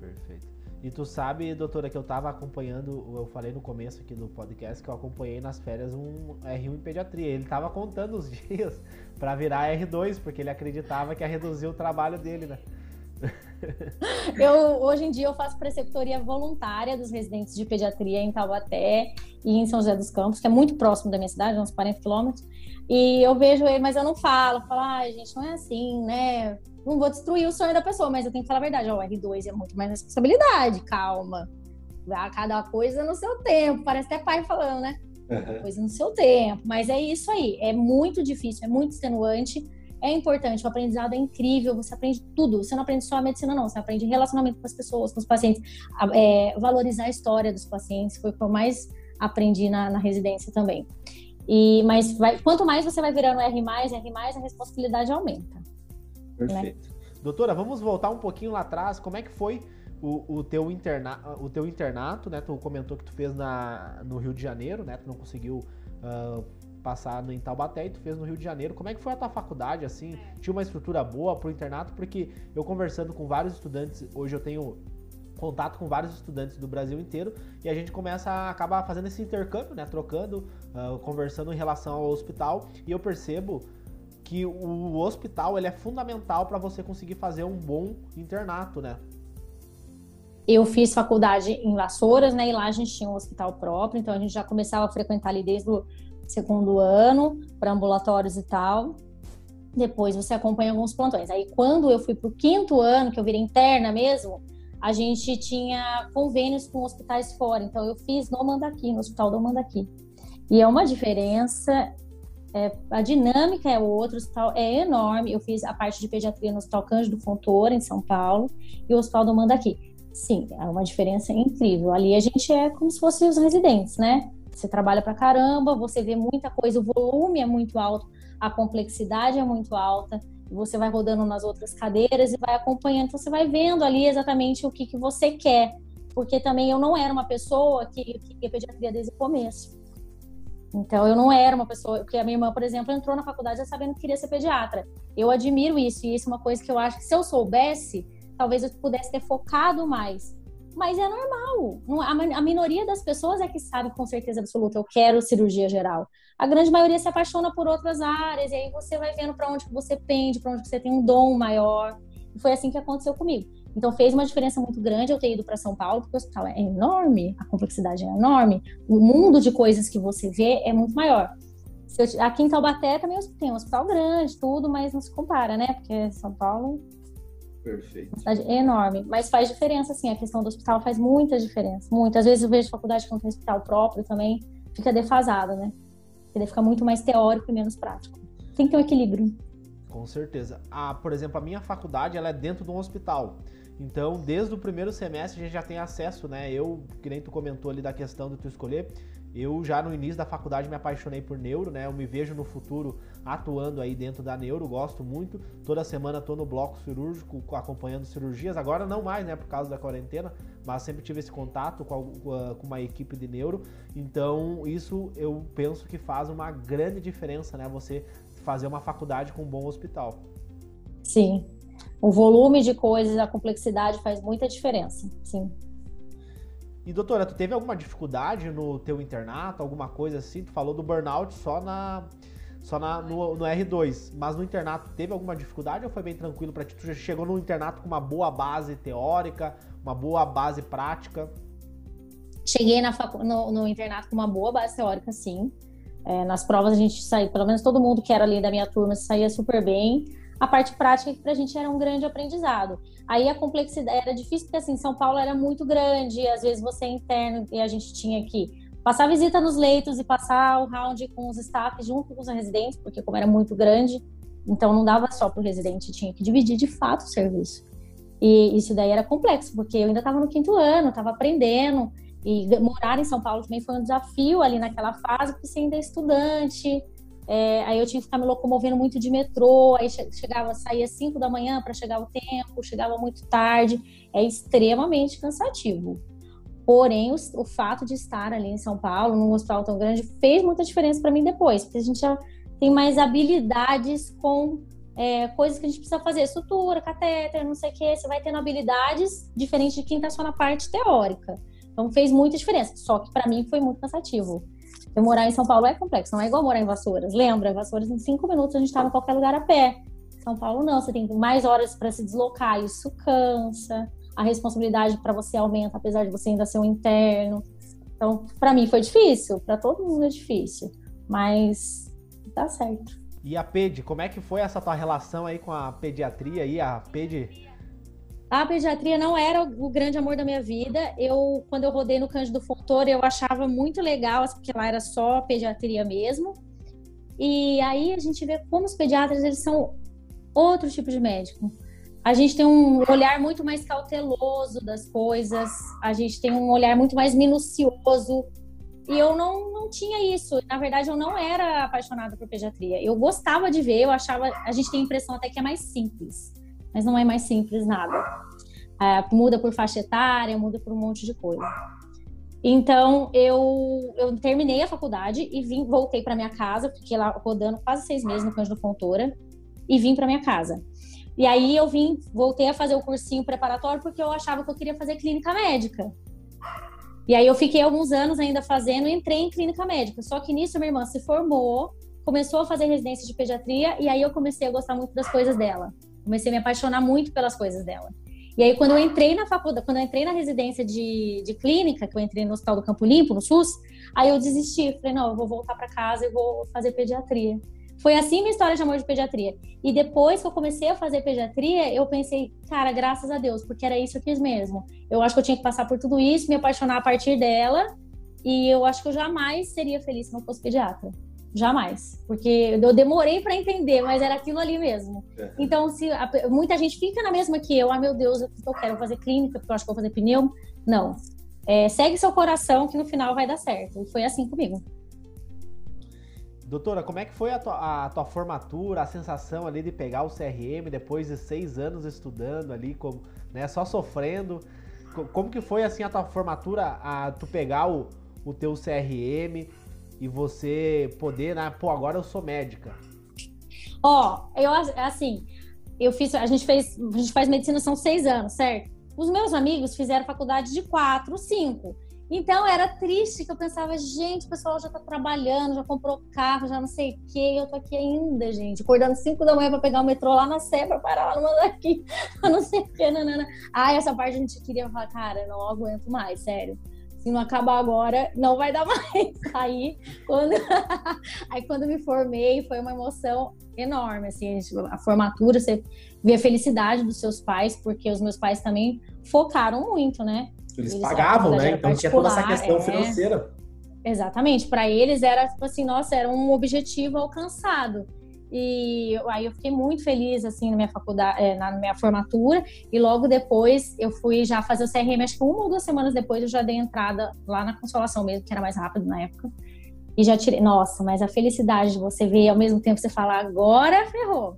S2: Perfeito. E tu sabe, doutora, que eu estava acompanhando, eu falei no começo aqui do podcast que eu acompanhei nas férias um R1 em pediatria. Ele estava contando os *laughs* dias para virar R2, porque ele acreditava que ia reduzir o trabalho dele, né? *laughs*
S3: eu, hoje em dia eu faço preceptoria voluntária dos residentes de pediatria em Taubaté e em São José dos Campos, que é muito próximo da minha cidade, uns 40 quilômetros. E eu vejo ele, mas eu não falo. Falo, ai, ah, gente, não é assim, né? Não vou destruir o sonho da pessoa, mas eu tenho que falar a verdade. Ó, o R2 é muito mais responsabilidade, calma. Cada coisa no seu tempo. Parece até pai falando, né? Uhum. Coisa no seu tempo. Mas é isso aí. É muito difícil, é muito extenuante é importante, o aprendizado é incrível, você aprende tudo. Você não aprende só a medicina, não, você aprende relacionamento com as pessoas, com os pacientes, é, valorizar a história dos pacientes, foi o que eu mais aprendi na, na residência também. E, mas vai, quanto mais você vai virando R+, R+, a responsabilidade aumenta.
S2: Né? Perfeito. Né? Doutora, vamos voltar um pouquinho lá atrás. Como é que foi o, o, teu, interna, o teu internato, né? Tu comentou que tu fez na, no Rio de Janeiro, né? Tu não conseguiu uh, passado em Taubaté e tu fez no Rio de Janeiro. Como é que foi a tua faculdade, assim? Tinha uma estrutura boa pro internato? Porque eu conversando com vários estudantes, hoje eu tenho contato com vários estudantes do Brasil inteiro e a gente começa a acabar fazendo esse intercâmbio, né? Trocando, uh, conversando em relação ao hospital e eu percebo que o hospital ele é fundamental para você conseguir fazer um bom internato, né?
S3: Eu fiz faculdade em Vassouras, né? E lá a gente tinha um hospital próprio, então a gente já começava a frequentar ali desde o segundo ano, para ambulatórios e tal. Depois você acompanha alguns plantões. Aí quando eu fui para o quinto ano, que eu virei interna mesmo, a gente tinha convênios com hospitais fora. Então eu fiz no Mandaqui, no Hospital do Mandaqui. E é uma diferença, é, a dinâmica é outra, o hospital é enorme. Eu fiz a parte de pediatria no Hospital Cândido Fontoura, em São Paulo, e o Hospital do Mandaqui. Sim, é uma diferença incrível. Ali a gente é como se fossem os residentes, né? Você trabalha pra caramba, você vê muita coisa, o volume é muito alto, a complexidade é muito alta, você vai rodando nas outras cadeiras e vai acompanhando, então você vai vendo ali exatamente o que, que você quer. Porque também eu não era uma pessoa que, que ia pediatria desde o começo. Então, eu não era uma pessoa. Porque a minha irmã, por exemplo, entrou na faculdade já sabendo que queria ser pediatra. Eu admiro isso, e isso é uma coisa que eu acho que se eu soubesse, talvez eu pudesse ter focado mais. Mas é normal. A minoria das pessoas é que sabe com certeza absoluta, eu quero cirurgia geral. A grande maioria se apaixona por outras áreas, e aí você vai vendo para onde você pende, para onde você tem um dom maior. E foi assim que aconteceu comigo. Então fez uma diferença muito grande eu ter ido para São Paulo, porque o hospital é enorme, a complexidade é enorme, o mundo de coisas que você vê é muito maior. aqui em Taubaté também tem um hospital grande, tudo, mas não se compara, né? Porque São Paulo
S4: Perfeito.
S3: É enorme, mas faz diferença, assim, a questão do hospital faz muita diferença. Muitas vezes eu vejo faculdade que não tem hospital próprio também, fica defasada, né? Ele fica muito mais teórico e menos prático. Tem que ter um equilíbrio.
S2: Com certeza. Ah, por exemplo, a minha faculdade ela é dentro de um hospital. Então, desde o primeiro semestre a gente já tem acesso, né? Eu, que nem tu comentou ali da questão de tu escolher, eu já no início da faculdade me apaixonei por neuro, né? Eu me vejo no futuro atuando aí dentro da neuro, gosto muito. Toda semana tô no bloco cirúrgico acompanhando cirurgias. Agora não mais, né, por causa da quarentena, mas sempre tive esse contato com, com uma equipe de neuro. Então, isso eu penso que faz uma grande diferença, né? Você fazer uma faculdade com um bom hospital.
S3: Sim. O volume de coisas, a complexidade faz muita diferença. Sim.
S2: E doutora, tu teve alguma dificuldade no teu internato, alguma coisa assim? Tu falou do burnout só na só na, no, no, R2. Mas no internato teve alguma dificuldade ou foi bem tranquilo para ti? Tu já chegou no internato com uma boa base teórica, uma boa base prática?
S3: Cheguei na facu... no, no, internato com uma boa base teórica, sim. É, nas provas a gente saiu, pelo menos todo mundo que era ali da minha turma saía super bem. A parte prática que pra gente era um grande aprendizado. Aí a complexidade era difícil porque assim, São Paulo era muito grande, às vezes você é interno e a gente tinha que passar visita nos leitos e passar o round com os staffs junto com os residentes, porque como era muito grande, então não dava só para o residente, tinha que dividir de fato o serviço. E isso daí era complexo, porque eu ainda estava no quinto ano, estava aprendendo, e morar em São Paulo também foi um desafio ali naquela fase, porque você ainda é estudante, é, aí eu tinha que ficar me locomovendo muito de metrô, aí chegava, saía 5 da manhã para chegar o tempo, chegava muito tarde. É extremamente cansativo. Porém, o, o, fato de estar ali em São Paulo, num hospital tão grande, fez muita diferença para mim depois, porque a gente já tem mais habilidades com é, coisas que a gente precisa fazer, sutura, catéter, não sei o que, você vai tendo habilidades diferentes de quem está só na parte teórica. Então fez muita diferença. Só que para mim foi muito cansativo. Eu morar em São Paulo é complexo, não é igual morar em Vassouras. Lembra? Vassouras, em cinco minutos a gente estava em qualquer lugar a pé. São Paulo não, você tem mais horas para se deslocar, isso cansa. A responsabilidade para você aumenta, apesar de você ainda ser um interno. Então, para mim foi difícil, para todo mundo é difícil, mas dá certo.
S2: E a PED, como é que foi essa tua relação aí com a pediatria aí? A PED
S3: a pediatria não era o grande amor da minha vida. Eu, quando eu rodei no Cândido Fontoura, eu achava muito legal, assim, porque lá era só pediatria mesmo. E aí a gente vê como os pediatras eles são outro tipo de médico. A gente tem um olhar muito mais cauteloso das coisas, a gente tem um olhar muito mais minucioso. E eu não, não tinha isso. Na verdade, eu não era apaixonada por pediatria. Eu gostava de ver, eu achava. A gente tem a impressão até que é mais simples mas não é mais simples nada. É, muda por faixa etária, muda por um monte de coisa. Então eu, eu terminei a faculdade e vim, voltei para minha casa, fiquei lá rodando quase seis meses no Cândido Fontoura e vim para minha casa. E aí eu vim, voltei a fazer o cursinho preparatório porque eu achava que eu queria fazer clínica médica. E aí eu fiquei alguns anos ainda fazendo entrei em clínica médica. Só que nisso minha irmã se formou, começou a fazer residência de pediatria e aí eu comecei a gostar muito das coisas dela. Comecei a me apaixonar muito pelas coisas dela. E aí, quando eu entrei na faculdade, quando eu entrei na residência de, de clínica, que eu entrei no Hospital do Campo Limpo, no SUS, aí eu desisti. Falei, não, eu vou voltar para casa e vou fazer pediatria. Foi assim minha história de amor de pediatria. E depois que eu comecei a fazer pediatria, eu pensei, cara, graças a Deus, porque era isso que eu quis mesmo. Eu acho que eu tinha que passar por tudo isso, me apaixonar a partir dela, e eu acho que eu jamais seria feliz se não fosse pediatra. Jamais. Porque eu demorei para entender, mas era aquilo ali mesmo. É. Então, se a, muita gente fica na mesma que eu, ah, meu Deus, eu, eu quero fazer clínica, porque eu acho que vou fazer pneu. Não. É, segue seu coração que no final vai dar certo. E foi assim comigo.
S2: Doutora, como é que foi a tua, a tua, formatura, a sensação ali de pegar o CRM depois de seis anos estudando ali, como, né, só sofrendo? Como que foi assim a tua formatura, a tu pegar o, o teu CRM, e você poder, né? Pô, agora eu sou médica.
S3: Ó, oh, eu assim, eu fiz, a gente fez, a gente faz medicina são seis anos, certo? Os meus amigos fizeram faculdade de quatro, cinco. Então era triste que eu pensava, gente, o pessoal já tá trabalhando, já comprou carro, já não sei o quê, eu tô aqui ainda, gente, acordando cinco da manhã para pegar o metrô lá na Sé pra parar lá no Mandaqui, *laughs* não sei o quê, nanana. Ah, essa parte a gente queria falar, cara, não aguento mais, sério se não acabar agora, não vai dar *laughs* mais. Aí, quando, *laughs* aí, quando me formei, foi uma emoção enorme, assim, a formatura, você vê a felicidade dos seus pais, porque os meus pais também focaram muito, né?
S2: Eles, Eles pagavam, né? Então tinha toda essa questão é... financeira.
S3: Exatamente, para eles era tipo assim, nossa, era um objetivo alcançado. E aí eu fiquei muito feliz assim na minha faculdade, é, na minha formatura. E logo depois eu fui já fazer o CRM, acho que uma ou duas semanas depois eu já dei entrada lá na consolação mesmo, que era mais rápido na época. E já tirei. Nossa, mas a felicidade de você ver ao mesmo tempo você falar, agora ferrou.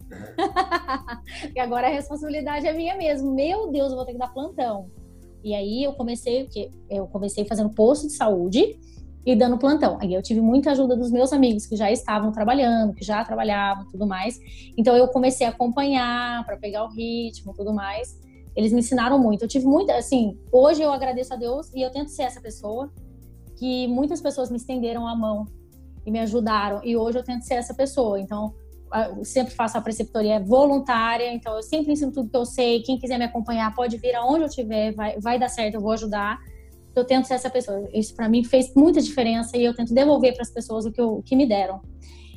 S3: *laughs* e agora a responsabilidade é minha mesmo. Meu Deus, eu vou ter que dar plantão. E aí eu comecei, que eu comecei fazendo posto de saúde e dando plantão. Aí eu tive muita ajuda dos meus amigos que já estavam trabalhando, que já trabalhavam, tudo mais. Então eu comecei a acompanhar para pegar o ritmo, tudo mais. Eles me ensinaram muito. Eu tive muita, assim, hoje eu agradeço a Deus e eu tento ser essa pessoa que muitas pessoas me estenderam a mão. e me ajudaram. E hoje eu tento ser essa pessoa. Então, eu sempre faço a preceptoria voluntária, então eu sempre ensino tudo que eu sei. Quem quiser me acompanhar pode vir aonde eu estiver, vai, vai dar certo, eu vou ajudar. Eu tento ser essa pessoa. Isso para mim fez muita diferença e eu tento devolver para as pessoas o que, eu, que me deram.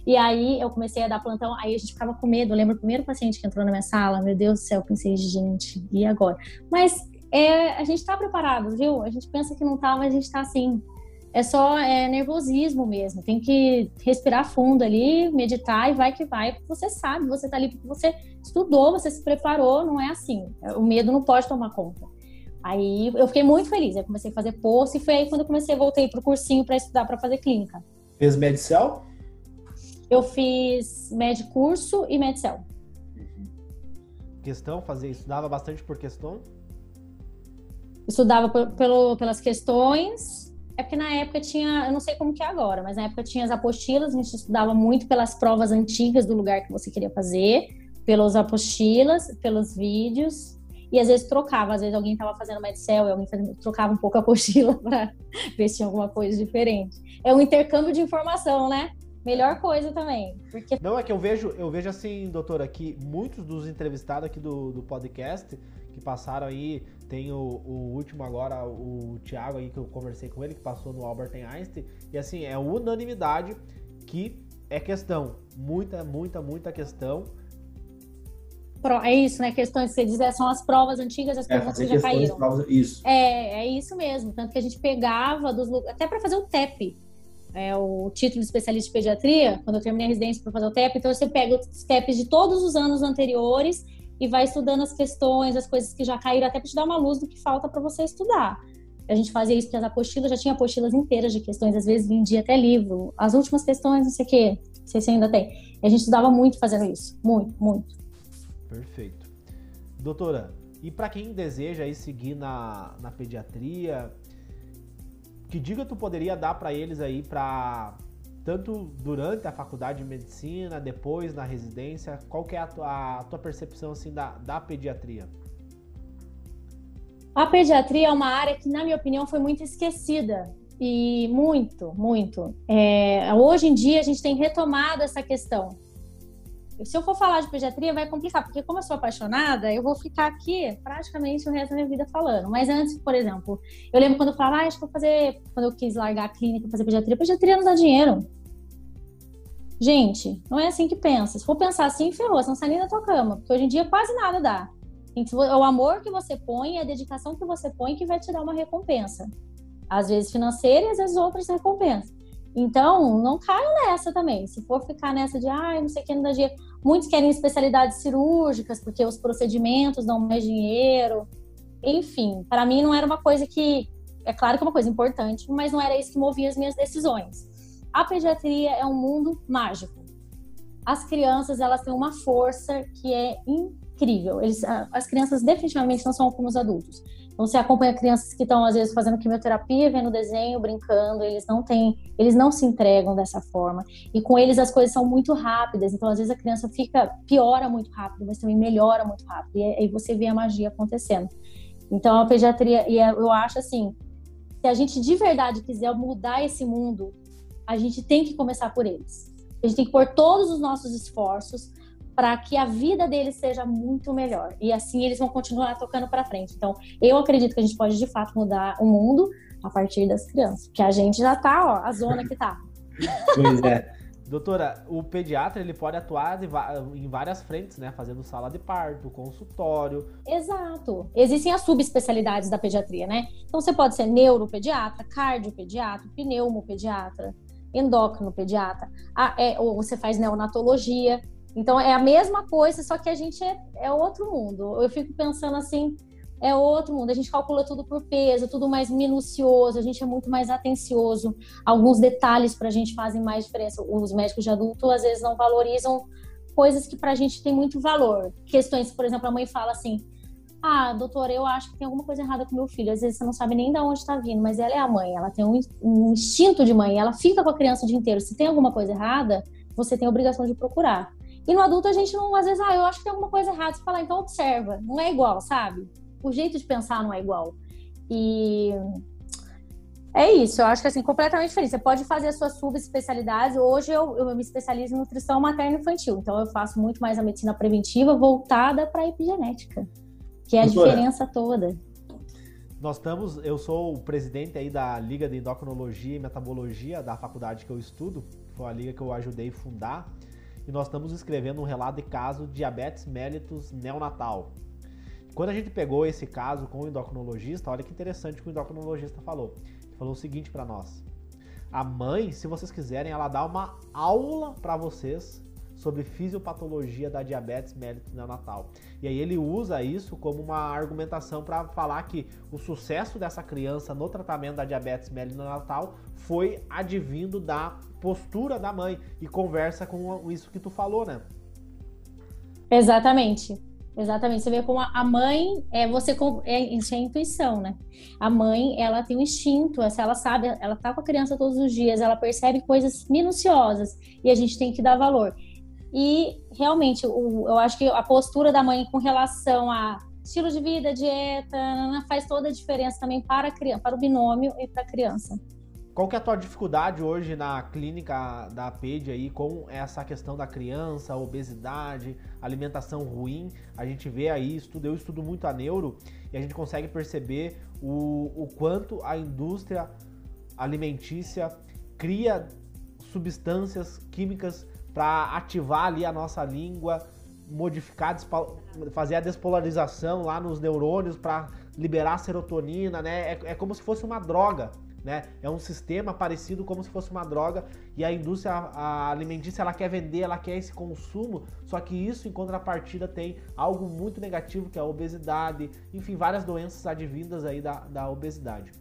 S3: E aí eu comecei a dar plantão, aí a gente ficava com medo. Eu lembro o primeiro paciente que entrou na minha sala, meu Deus do céu, eu pensei, gente, e agora? Mas é, a gente está preparado, viu? A gente pensa que não tá, mas a gente está assim. É só é, nervosismo mesmo. Tem que respirar fundo ali, meditar e vai que vai. Você sabe, você tá ali porque você estudou, você se preparou, não é assim. O medo não pode tomar conta. Aí eu fiquei muito feliz. Eu comecei a fazer post e foi aí quando eu comecei, voltei pro cursinho para estudar para fazer clínica.
S2: Fez Medicel?
S3: Eu fiz med curso e Medicel.
S2: Questão, fazer, estudava bastante por questão?
S3: Estudava pelo, pelas questões. É porque na época tinha, eu não sei como que é agora, mas na época tinha as apostilas, a gente estudava muito pelas provas antigas do lugar que você queria fazer, pelas apostilas, pelos vídeos, e às vezes trocava, às vezes alguém estava fazendo uma Excel e alguém fazia, trocava um pouco a *laughs* apostila para ver se tinha alguma coisa diferente. É um intercâmbio de informação, né? Melhor coisa também. Porque...
S2: Não, é que eu vejo, eu vejo assim, doutora, que muitos dos entrevistados aqui do, do podcast que passaram aí, tem o, o último agora, o, o Thiago aí, que eu conversei com ele, que passou no Albert Einstein, e assim, é unanimidade que é questão, muita, muita, muita questão.
S3: É isso, né? Questões que você diz, é, são as provas antigas, as provas é, que já caíram.
S2: Provas, isso.
S3: É, é isso mesmo. Tanto que a gente pegava dos até para fazer o TEP, é, o título de especialista de pediatria, quando eu terminei a residência para fazer o TEP, então você pega os TEPs de todos os anos anteriores e vai estudando as questões, as coisas que já caíram, até para te dar uma luz do que falta para você estudar. A gente fazia isso porque as apostilas já tinha apostilas inteiras de questões, às vezes vendia até livro. As últimas questões, não sei o quê, não sei se ainda tem. E a gente estudava muito fazendo isso, muito, muito.
S2: Perfeito. Doutora, e para quem deseja aí seguir na, na pediatria, que dica tu poderia dar para eles aí para tanto durante a faculdade de medicina, depois na residência, qual que é a tua, a tua percepção assim da, da pediatria?
S3: A pediatria é uma área que, na minha opinião, foi muito esquecida e muito, muito. É, hoje em dia a gente tem retomado essa questão. Se eu for falar de pediatria, vai complicar, porque como eu sou apaixonada, eu vou ficar aqui praticamente o resto da minha vida falando. Mas antes, por exemplo, eu lembro quando eu falava, ah, acho que vou fazer, quando eu quis largar a clínica fazer pediatria, pediatria não dá dinheiro. Gente, não é assim que pensa. Se for pensar assim, ferrou, você não sai nem da tua cama, porque hoje em dia quase nada dá. É o amor que você põe, a dedicação que você põe que vai te dar uma recompensa. Às vezes financeira e às vezes outras recompensas. Então, não caia nessa também. Se for ficar nessa de, ah, não sei o que, não dá dinheiro. Muitos querem especialidades cirúrgicas, porque os procedimentos dão mais dinheiro. Enfim, para mim não era uma coisa que. É claro que é uma coisa importante, mas não era isso que movia as minhas decisões. A pediatria é um mundo mágico. As crianças, elas têm uma força que é incrível. Eles, as crianças definitivamente não são como os adultos. Então você acompanha crianças que estão às vezes fazendo quimioterapia, vendo desenho, brincando, eles não têm, eles não se entregam dessa forma. E com eles as coisas são muito rápidas, então às vezes a criança fica piora muito rápido, mas também melhora muito rápido. E aí você vê a magia acontecendo. Então a pediatria, e é, eu acho assim, se a gente de verdade quiser mudar esse mundo, a gente tem que começar por eles. A gente tem que pôr todos os nossos esforços para que a vida deles seja muito melhor. E assim eles vão continuar tocando para frente. Então, eu acredito que a gente pode de fato mudar o mundo a partir das crianças, que a gente já tá, ó, a zona que tá.
S2: Pois é. *laughs* Doutora, o pediatra ele pode atuar em várias frentes, né? Fazendo sala de parto, consultório.
S3: Exato. Existem as subespecialidades da pediatria, né? Então você pode ser neuropediatra, cardiopediatra, pneumopediatra, endócrinopediatra, ah, é, ou você faz neonatologia. Então é a mesma coisa, só que a gente é, é outro mundo. Eu fico pensando assim, é outro mundo. A gente calcula tudo por peso, tudo mais minucioso, a gente é muito mais atencioso. Alguns detalhes para a gente fazem mais diferença. Os médicos de adulto às vezes não valorizam coisas que para a gente tem muito valor. Questões, por exemplo, a mãe fala assim: Ah, doutora, eu acho que tem alguma coisa errada com meu filho. Às vezes você não sabe nem de onde está vindo, mas ela é a mãe, ela tem um, um instinto de mãe, ela fica com a criança o dia inteiro. Se tem alguma coisa errada, você tem a obrigação de procurar. E no adulto a gente não, às vezes, ah, eu acho que tem alguma coisa errada. Você fala, então observa. Não é igual, sabe? O jeito de pensar não é igual. E É isso, eu acho que assim, completamente diferente. Você pode fazer as suas subespecialidades. Hoje eu, eu me especializo em nutrição materna infantil, então eu faço muito mais a medicina preventiva voltada para a epigenética, que é a Doutora, diferença toda.
S2: Nós estamos, eu sou o presidente aí da Liga de Endocrinologia e Metabologia da faculdade que eu estudo, foi a liga que eu ajudei a fundar, nós estamos escrevendo um relato de caso diabetes mellitus neonatal. Quando a gente pegou esse caso com o endocrinologista, olha que interessante que o endocrinologista falou falou o seguinte para nós: a mãe, se vocês quiserem, ela dá uma aula para vocês sobre fisiopatologia da diabetes mellitus neonatal. E aí ele usa isso como uma argumentação para falar que o sucesso dessa criança no tratamento da diabetes mellitus neonatal foi advindo da postura da mãe e conversa com isso que tu falou, né?
S3: Exatamente. Exatamente. Você vê como a mãe é você é, isso é intuição, né? A mãe ela tem um instinto, ela sabe, ela tá com a criança todos os dias, ela percebe coisas minuciosas e a gente tem que dar valor. E realmente, o, eu acho que a postura da mãe com relação a estilo de vida, dieta, faz toda a diferença também para a criança, para o binômio e para a criança.
S2: Qual que é a tua dificuldade hoje na clínica da PED aí com essa questão da criança, obesidade, alimentação ruim? A gente vê aí, estudo, eu estudo muito a neuro e a gente consegue perceber o, o quanto a indústria alimentícia cria substâncias químicas para ativar ali a nossa língua, modificar, fazer a despolarização lá nos neurônios para liberar serotonina, né? É, é como se fosse uma droga. Né? É um sistema parecido como se fosse uma droga e a indústria a alimentícia ela quer vender, ela quer esse consumo, só que isso em contrapartida tem algo muito negativo que é a obesidade, enfim, várias doenças advindas aí da, da obesidade.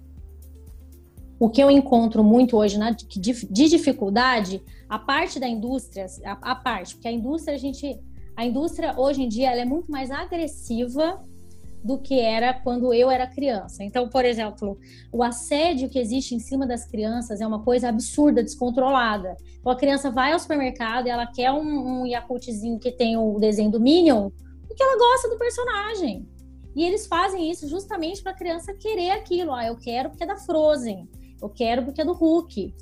S3: O que eu encontro muito hoje na, de, de dificuldade, a parte da indústria, a, a, parte, porque a indústria a gente, a indústria hoje em dia ela é muito mais agressiva do que era quando eu era criança. Então, por exemplo, o assédio que existe em cima das crianças é uma coisa absurda, descontrolada. Então, a criança vai ao supermercado e ela quer um, um Yakultzinho que tem o desenho do Minion, porque ela gosta do personagem. E eles fazem isso justamente para a criança querer aquilo. Ah, eu quero porque é da Frozen. Eu quero porque é do Hulk.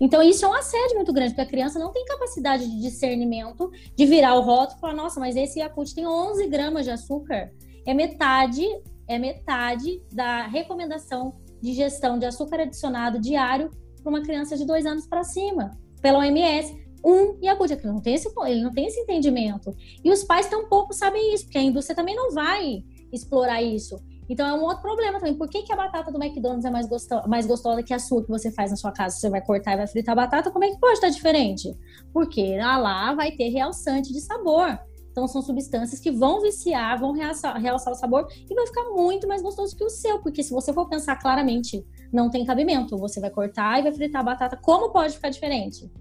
S3: Então, isso é um assédio muito grande, porque a criança não tem capacidade de discernimento de virar o rótulo e falar: nossa, mas esse Yakult tem 11 gramas de açúcar é metade, é metade da recomendação de gestão de açúcar adicionado diário para uma criança de dois anos para cima, pela OMS. Um Yakult, ele não tem esse, ele não tem esse entendimento. E os pais tampouco sabem isso, porque a indústria também não vai explorar isso. Então é um outro problema também. Por que, que a batata do McDonald's é mais, gostosa, mais gostosa que a sua que você faz na sua casa? Você vai cortar e vai fritar a batata, como é que pode estar diferente? Porque ah, lá vai ter realçante de sabor. Então, são substâncias que vão viciar, vão realçar, realçar, o sabor e vai ficar muito mais gostoso que o seu. Porque se você for pensar claramente, não tem cabimento. Você vai cortar e vai fritar a batata. Como pode ficar diferente?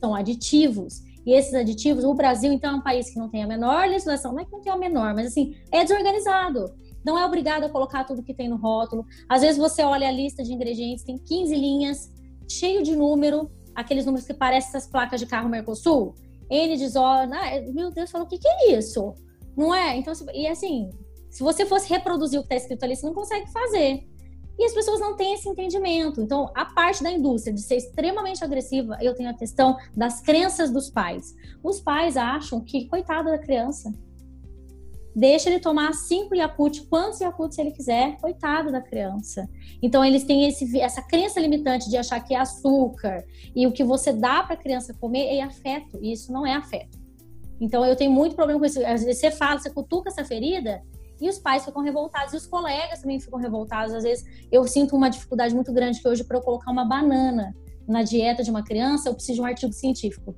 S3: São aditivos. E esses aditivos, o Brasil, então, é um país que não tem a menor legislação. Não é que não tem a menor, mas assim, é desorganizado. Não é obrigado a colocar tudo que tem no rótulo. Às vezes você olha a lista de ingredientes, tem 15 linhas, cheio de número, aqueles números que parecem essas placas de carro Mercosul. N desordem. Ah, meu Deus, falou, o que, que é isso? Não é? Então, e assim, se você fosse reproduzir o que está escrito ali, você não consegue fazer. E as pessoas não têm esse entendimento. Então, a parte da indústria de ser extremamente agressiva, eu tenho a questão das crenças dos pais. Os pais acham que, coitada da criança, deixa ele tomar cinco Yakult, quantos Yakult ele quiser, coitado da criança. Então eles têm esse, essa crença limitante de achar que é açúcar e o que você dá para a criança comer é afeto, e isso não é afeto. Então eu tenho muito problema com isso. Às vezes você fala, você cutuca essa ferida e os pais ficam revoltados e os colegas também ficam revoltados. Às vezes eu sinto uma dificuldade muito grande que hoje para eu colocar uma banana na dieta de uma criança, eu preciso de um artigo científico.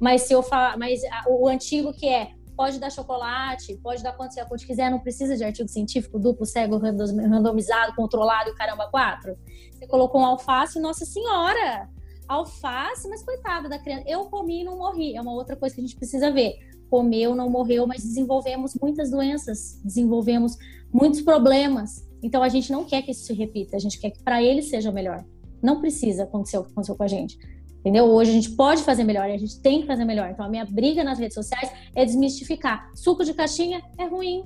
S3: Mas se eu falar, mas o antigo que é pode dar chocolate, pode dar quanto você quiser, não precisa de artigo científico duplo, cego, randomizado, controlado e o caramba quatro. Você colocou um alface, nossa senhora! Alface, mas coitada da criança. Eu comi e não morri. É uma outra coisa que a gente precisa ver. Comeu, não morreu, mas desenvolvemos muitas doenças, desenvolvemos muitos problemas. Então a gente não quer que isso se repita, a gente quer que para ele seja melhor. Não precisa acontecer o que aconteceu com a gente. Entendeu? Hoje a gente pode fazer melhor a gente tem que fazer melhor. Então a minha briga nas redes sociais é desmistificar. Suco de caixinha é ruim.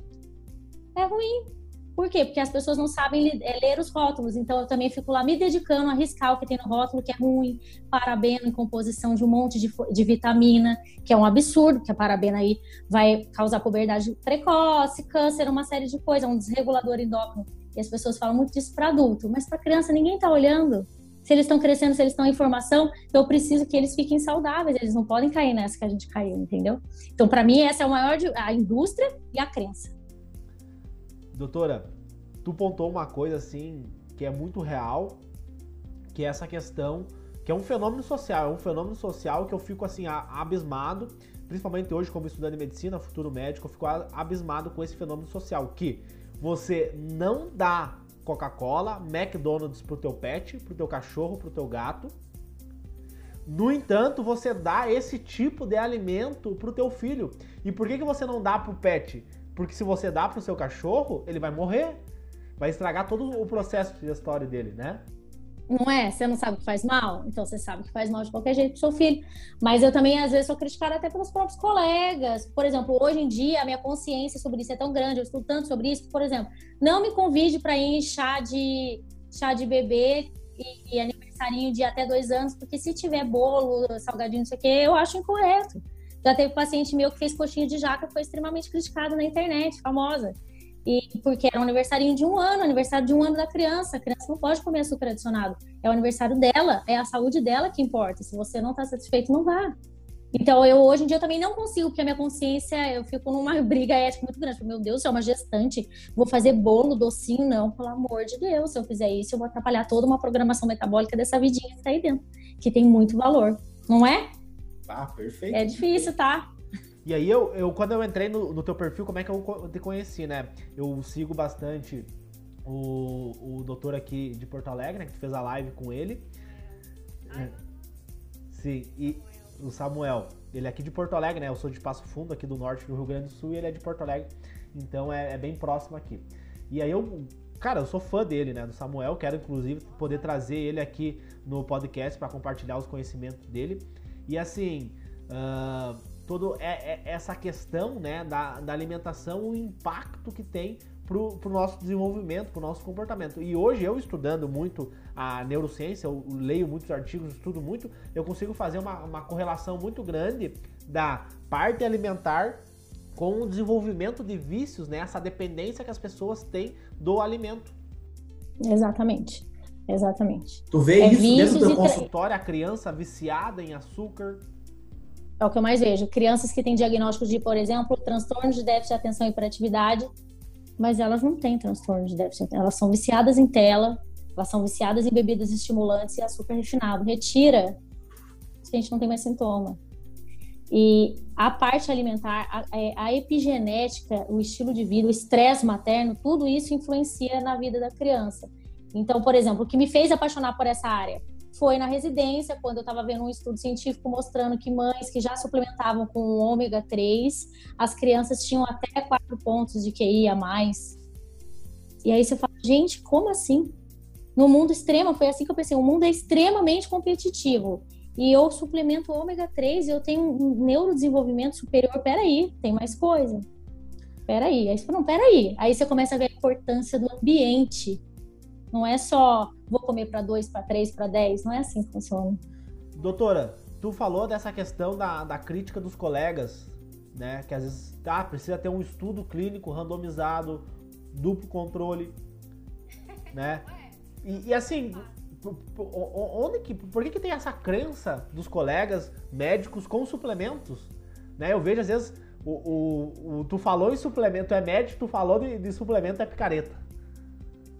S3: É ruim. Por quê? Porque as pessoas não sabem é, ler os rótulos. Então, eu também fico lá me dedicando a arriscar o que tem no rótulo, que é ruim. Parabeno em composição de um monte de, de vitamina, que é um absurdo, que a parabena aí vai causar puberdade precoce, câncer, uma série de coisas, um desregulador endócrino. E as pessoas falam muito disso para adulto, mas para criança ninguém está olhando. Se eles estão crescendo, se eles estão em formação, eu preciso que eles fiquem saudáveis. Eles não podem cair nessa que a gente caiu, entendeu? Então, para mim, essa é o maior de, a indústria e a crença.
S2: Doutora, tu pontou uma coisa assim que é muito real, que é essa questão, que é um fenômeno social, é um fenômeno social que eu fico assim abismado, principalmente hoje como estudante de medicina, futuro médico, eu fico abismado com esse fenômeno social que você não dá Coca-Cola, McDonald's pro teu pet, pro teu cachorro, pro teu gato. No entanto, você dá esse tipo de alimento pro teu filho. E por que, que você não dá pro pet? Porque se você dá pro seu cachorro, ele vai morrer. Vai estragar todo o processo de história dele, né?
S3: Não é? Você não sabe que faz mal? Então você sabe que faz mal de qualquer jeito pro seu filho. Mas eu também, às vezes, sou criticada até pelos próprios colegas. Por exemplo, hoje em dia, a minha consciência sobre isso é tão grande, eu estudo tanto sobre isso, por exemplo, não me convide para ir em chá de, chá de bebê e, e aniversarinho de até dois anos, porque se tiver bolo, salgadinho, não sei o quê, eu acho incorreto. Já teve paciente meu que fez coxinha de jaca, foi extremamente criticado na internet, famosa. E porque era o aniversário de um ano, aniversário de um ano da criança. A criança não pode comer açúcar adicionado. É o aniversário dela, é a saúde dela que importa. Se você não está satisfeito, não vá. Então, eu hoje em dia eu também não consigo, porque a minha consciência, eu fico numa *laughs* briga ética muito grande. Meu Deus, é uma gestante, vou fazer bolo, docinho, não, pelo amor de Deus. Se eu fizer isso, eu vou atrapalhar toda uma programação metabólica dessa vidinha que tá aí dentro, que tem muito valor, não é?
S2: Ah, perfeito.
S3: É difícil, tá?
S2: E aí, eu, eu quando eu entrei no, no teu perfil, como é que eu te conheci, né? Eu sigo bastante o, o doutor aqui de Porto Alegre, né? Que tu fez a live com ele. Ai. Sim, e o Samuel. Ele é aqui de Porto Alegre, né? Eu sou de Passo Fundo, aqui do norte do Rio Grande do Sul, e ele é de Porto Alegre. Então é, é bem próximo aqui. E aí eu, cara, eu sou fã dele, né? Do Samuel. Quero, inclusive, poder trazer ele aqui no podcast para compartilhar os conhecimentos dele. E assim. Uh, toda é, é, essa questão né, da, da alimentação, o impacto que tem para o nosso desenvolvimento, para o nosso comportamento. E hoje eu estudando muito a neurociência, eu leio muitos artigos, estudo muito, eu consigo fazer uma, uma correlação muito grande da parte alimentar com o desenvolvimento de vícios, né? Essa dependência que as pessoas têm do alimento.
S3: Exatamente. Exatamente.
S2: Tu vê é isso dentro do consultório, a criança viciada em açúcar,
S3: é o que eu mais vejo. Crianças que têm diagnósticos de, por exemplo, transtorno de déficit de atenção e hiperatividade, mas elas não têm transtorno de déficit. Elas são viciadas em tela, elas são viciadas em bebidas estimulantes e açúcar refinado. Retira, a gente não tem mais sintoma. E a parte alimentar, a, é, a, epigenética, o estilo de vida, o estresse materno, tudo isso influencia na vida da criança. Então, por exemplo, o que me fez apaixonar por essa área foi na residência, quando eu estava vendo um estudo científico mostrando que mães que já suplementavam com ômega 3, as crianças tinham até 4 pontos de QI a mais. E aí você fala, gente, como assim? No mundo extremo, foi assim que eu pensei, o mundo é extremamente competitivo. E eu suplemento ômega 3 e eu tenho um neurodesenvolvimento superior. Peraí, tem mais coisa. Peraí. Aí você fala, não, peraí. Aí você começa a ver a importância do ambiente não é só vou comer para dois, para três, para dez. Não é assim que funciona.
S2: Doutora, tu falou dessa questão da, da crítica dos colegas, né? Que às vezes ah, precisa ter um estudo clínico randomizado, duplo controle, *laughs* né? E, e assim, onde que, por que, que tem essa crença dos colegas médicos com suplementos? Né? Eu vejo às vezes o, o, o tu falou em suplemento é médico, tu falou de, de suplemento é picareta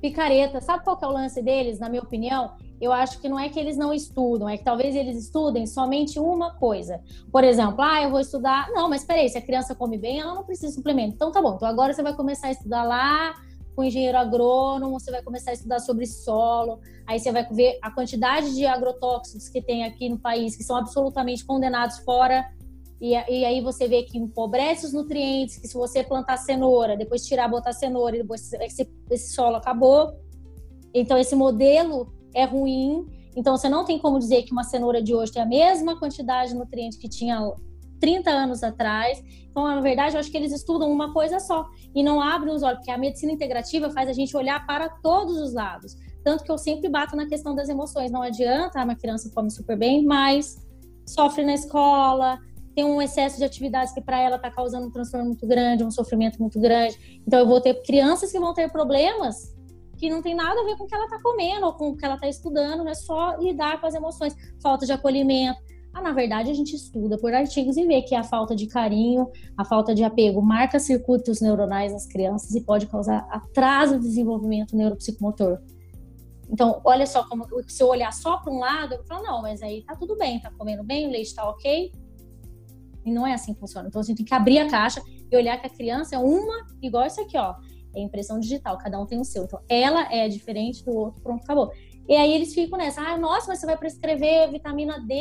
S3: picareta. Sabe qual que é o lance deles, na minha opinião? Eu acho que não é que eles não estudam, é que talvez eles estudem somente uma coisa. Por exemplo, ah, eu vou estudar. Não, mas peraí, se a criança come bem, ela não precisa de suplemento. Então tá bom, então agora você vai começar a estudar lá com engenheiro agrônomo, você vai começar a estudar sobre solo, aí você vai ver a quantidade de agrotóxicos que tem aqui no país, que são absolutamente condenados fora e, e, aí você vê que empobrece os nutrientes, que se você plantar cenoura, depois tirar, botar cenoura, e depois esse, esse solo acabou. Então esse modelo é ruim. Então você não tem como dizer que uma cenoura de hoje tem a mesma quantidade de nutrientes que tinha 30 anos atrás. Então, na verdade, eu acho que eles estudam uma coisa só e não abrem os olhos, porque a medicina integrativa faz a gente olhar para todos os lados. Tanto que eu sempre bato na questão das emoções. Não adianta, uma criança come super bem, mas sofre na escola, tem um excesso de atividades que para ela está causando um transtorno muito grande, um sofrimento muito grande. Então eu vou ter crianças que vão ter problemas que não tem nada a ver com o que ela está comendo ou com o que ela está estudando, é só lidar com as emoções, falta de acolhimento. Ah, na verdade, a gente estuda por artigos e vê que a falta de carinho, a falta de apego marca circuitos neuronais nas crianças e pode causar atraso de desenvolvimento neuropsicomotor. Então, olha só, como, se eu olhar só para um lado, eu falo, não, mas aí tá tudo bem, tá comendo bem, o leite tá ok, e não é assim que funciona. Então a gente tem que abrir a caixa e olhar que a criança é uma, igual isso aqui, ó. É impressão digital, cada um tem o seu. Então ela é diferente do outro, pronto, acabou. E aí eles ficam nessa, ah, nossa, mas você vai prescrever vitamina D?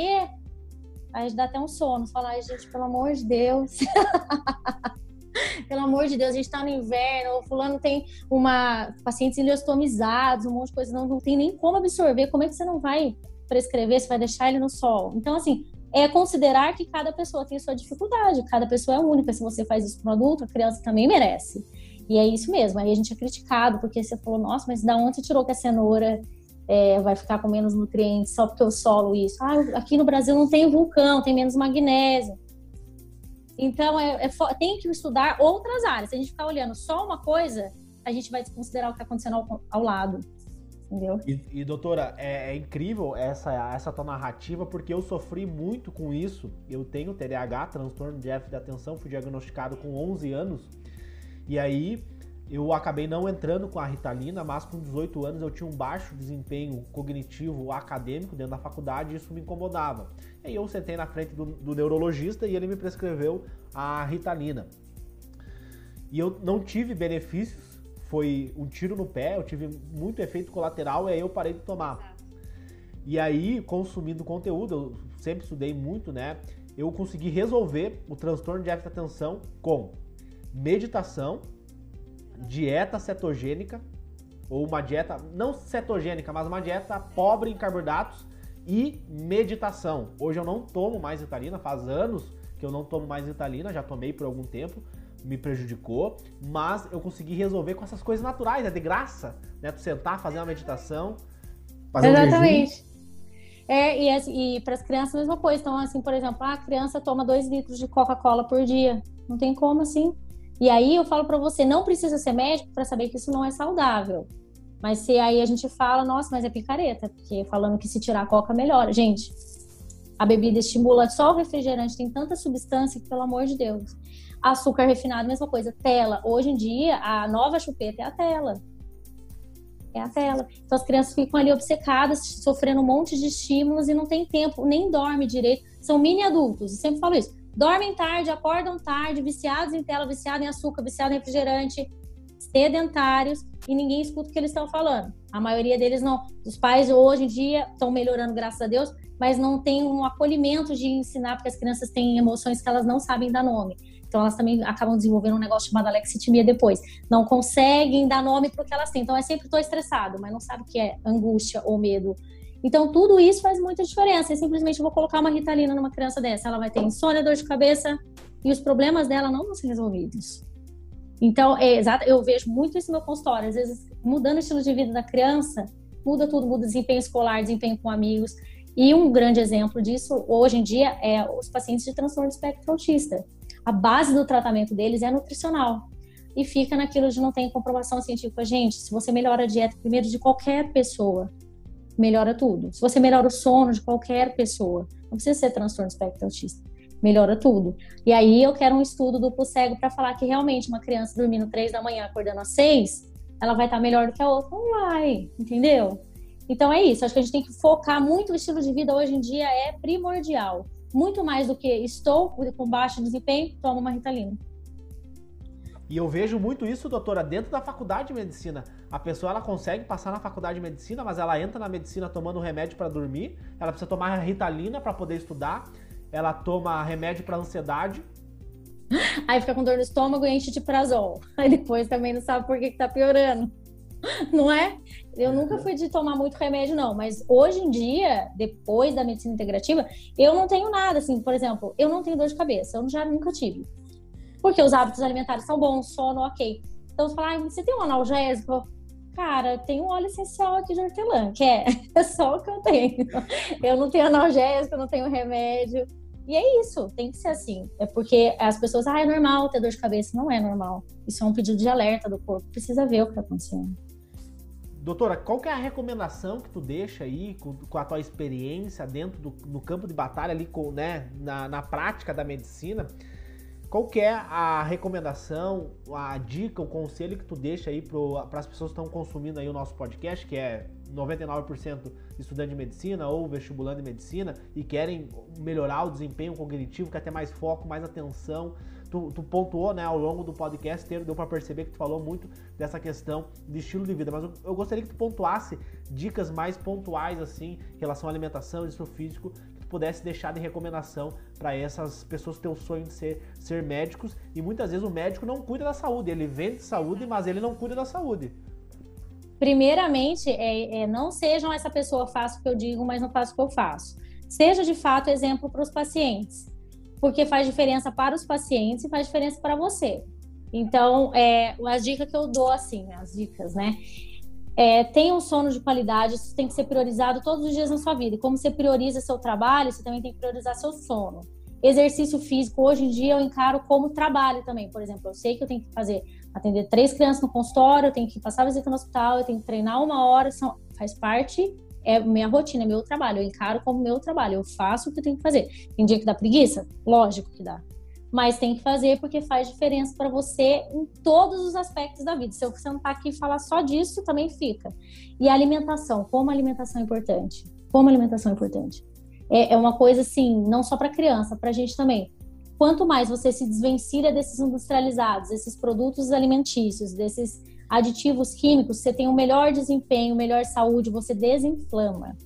S3: Aí dá até um sono. Fala, ai, gente, pelo amor de Deus. *laughs* pelo amor de Deus, a gente tá no inverno, o fulano tem uma pacientes ileostomizados, um monte de coisa, não, não tem nem como absorver. Como é que você não vai prescrever? Você vai deixar ele no sol? Então, assim, é considerar que cada pessoa tem sua dificuldade, cada pessoa é única. Se você faz isso para um adulto, a criança também merece. E é isso mesmo. Aí a gente é criticado porque você falou, nossa, mas da onde você tirou que a cenoura é, vai ficar com menos nutrientes só porque eu solo isso? Ah, aqui no Brasil não tem vulcão, tem menos magnésio. Então, é, é, tem que estudar outras áreas. Se a gente ficar olhando só uma coisa, a gente vai desconsiderar o que está acontecendo ao, ao lado entendeu?
S2: E, e doutora, é, é, incrível essa, essa tua narrativa, porque eu sofri muito com isso. Eu tenho TDAH, transtorno de déficit de atenção, fui diagnosticado com 11 anos. E aí eu acabei não entrando com a Ritalina, mas com 18 anos eu tinha um baixo desempenho cognitivo acadêmico dentro da faculdade e isso me incomodava. E aí eu sentei na frente do, do neurologista e ele me prescreveu a Ritalina. E eu não tive benefícios foi um tiro no pé, eu tive muito efeito colateral e aí eu parei de tomar. E aí, consumindo conteúdo, eu sempre estudei muito, né? Eu consegui resolver o transtorno de atenção com meditação, dieta cetogênica, ou uma dieta não cetogênica, mas uma dieta pobre em carboidratos e meditação. Hoje eu não tomo mais Ritalina, faz anos que eu não tomo mais Ritalina, já tomei por algum tempo, me prejudicou, mas eu consegui resolver com essas coisas naturais, é de graça, né? Tu sentar, fazer uma meditação,
S3: fazer Exatamente. Um é, e, assim, e para as crianças a mesma coisa. Então, assim, por exemplo, a criança toma dois litros de Coca-Cola por dia. Não tem como assim. E aí eu falo para você, não precisa ser médico para saber que isso não é saudável. Mas se aí a gente fala, nossa, mas é picareta, porque falando que se tirar a coca melhora. Gente, a bebida estimula só o refrigerante, tem tanta substância que, pelo amor de Deus. Açúcar refinado, mesma coisa. Tela. Hoje em dia, a nova chupeta é a tela. É a tela. Então as crianças ficam ali obcecadas, sofrendo um monte de estímulos e não tem tempo, nem dorme direito. São mini adultos, eu sempre falo isso. Dormem tarde, acordam tarde, viciados em tela, viciados em açúcar, viciados em refrigerante, sedentários e ninguém escuta o que eles estão falando. A maioria deles não. Os pais hoje em dia estão melhorando, graças a Deus, mas não tem um acolhimento de ensinar, porque as crianças têm emoções que elas não sabem dar nome. Então elas também acabam desenvolvendo um negócio chamado alexitimia depois. Não conseguem dar nome para o que elas têm. Então é sempre estou estressado, mas não sabe o que é angústia ou medo. Então tudo isso faz muita diferença. Eu simplesmente vou colocar uma ritalina numa criança dessa, ela vai ter insônia, dor de cabeça e os problemas dela não vão ser resolvidos. Então, é exato, eu vejo muito isso no meu consultório. Às vezes, mudando o estilo de vida da criança, muda tudo, muda desempenho escolar, desempenho com amigos. E um grande exemplo disso, hoje em dia, é os pacientes de transtorno de espectro autista a base do tratamento deles é nutricional. E fica naquilo de não ter comprovação científica. Gente, se você melhora a dieta primeiro de qualquer pessoa, melhora tudo. Se você melhora o sono de qualquer pessoa, não precisa ser transtorno espectro autista, melhora tudo. E aí eu quero um estudo duplo cego para falar que realmente uma criança dormindo três da manhã, acordando às seis, ela vai estar melhor do que a outra. Não vai, entendeu? Então é isso. Acho que a gente tem que focar muito o estilo de vida hoje em dia é primordial muito mais do que estou com baixo desempenho, toma uma Ritalina.
S2: E eu vejo muito isso, doutora, dentro da faculdade de medicina. A pessoa ela consegue passar na faculdade de medicina, mas ela entra na medicina tomando remédio para dormir, ela precisa tomar Ritalina para poder estudar, ela toma remédio para ansiedade.
S3: Aí fica com dor no estômago e enche de prazol. *laughs* Aí depois também não sabe por que, que tá piorando. *laughs* não é? Eu nunca fui de tomar muito remédio, não. Mas hoje em dia, depois da medicina integrativa, eu não tenho nada, assim, por exemplo, eu não tenho dor de cabeça, eu já nunca tive. Porque os hábitos alimentares são bons, sono, ok. Então, você fala, ah, você tem um analgésico? Cara, tem um óleo essencial aqui de hortelã, que é, *laughs* é só o que eu tenho. Eu não tenho analgésico, eu não tenho remédio. E é isso, tem que ser assim. É porque as pessoas, ah, é normal ter dor de cabeça. Não é normal. Isso é um pedido de alerta do corpo. Precisa ver o que está acontecendo.
S2: Doutora, qual que é a recomendação que tu deixa aí com, com a tua experiência dentro do no campo de batalha ali com, né, na, na prática da medicina? Qual que é a recomendação, a dica, o conselho que tu deixa aí para as pessoas que estão consumindo aí o nosso podcast, que é 99% estudante de medicina ou vestibulando de medicina e querem melhorar o desempenho cognitivo, quer ter mais foco, mais atenção. Tu, tu pontuou, né, ao longo do podcast, deu para perceber que tu falou muito dessa questão de estilo de vida, mas eu, eu gostaria que tu pontuasse dicas mais pontuais, assim, em relação à alimentação, exercício físico, pudesse deixar de recomendação para essas pessoas que têm o sonho de ser, ser médicos. E muitas vezes o médico não cuida da saúde, ele vende saúde, mas ele não cuida da saúde.
S3: Primeiramente, é, é não sejam essa pessoa, faço o que eu digo, mas não faço o que eu faço. Seja de fato exemplo para os pacientes, porque faz diferença para os pacientes e faz diferença para você. Então, é, as dicas que eu dou, assim, as dicas, né? É, tenha um sono de qualidade, isso tem que ser priorizado todos os dias na sua vida. E como você prioriza seu trabalho, você também tem que priorizar seu sono. Exercício físico, hoje em dia, eu encaro como trabalho também. Por exemplo, eu sei que eu tenho que fazer, atender três crianças no consultório, eu tenho que passar visita no hospital, eu tenho que treinar uma hora, são, faz parte, é minha rotina, é meu trabalho. Eu encaro como meu trabalho, eu faço o que eu tenho que fazer. Tem dia que dá preguiça? Lógico que dá mas tem que fazer porque faz diferença para você em todos os aspectos da vida. Se eu sentar aqui e falar só disso, também fica. E a alimentação, como a alimentação é importante? Como a alimentação é importante? É, é uma coisa assim, não só para criança, para a gente também. Quanto mais você se desvencilha desses industrializados, desses produtos alimentícios, desses aditivos químicos, você tem um melhor desempenho, melhor saúde, você desinflama.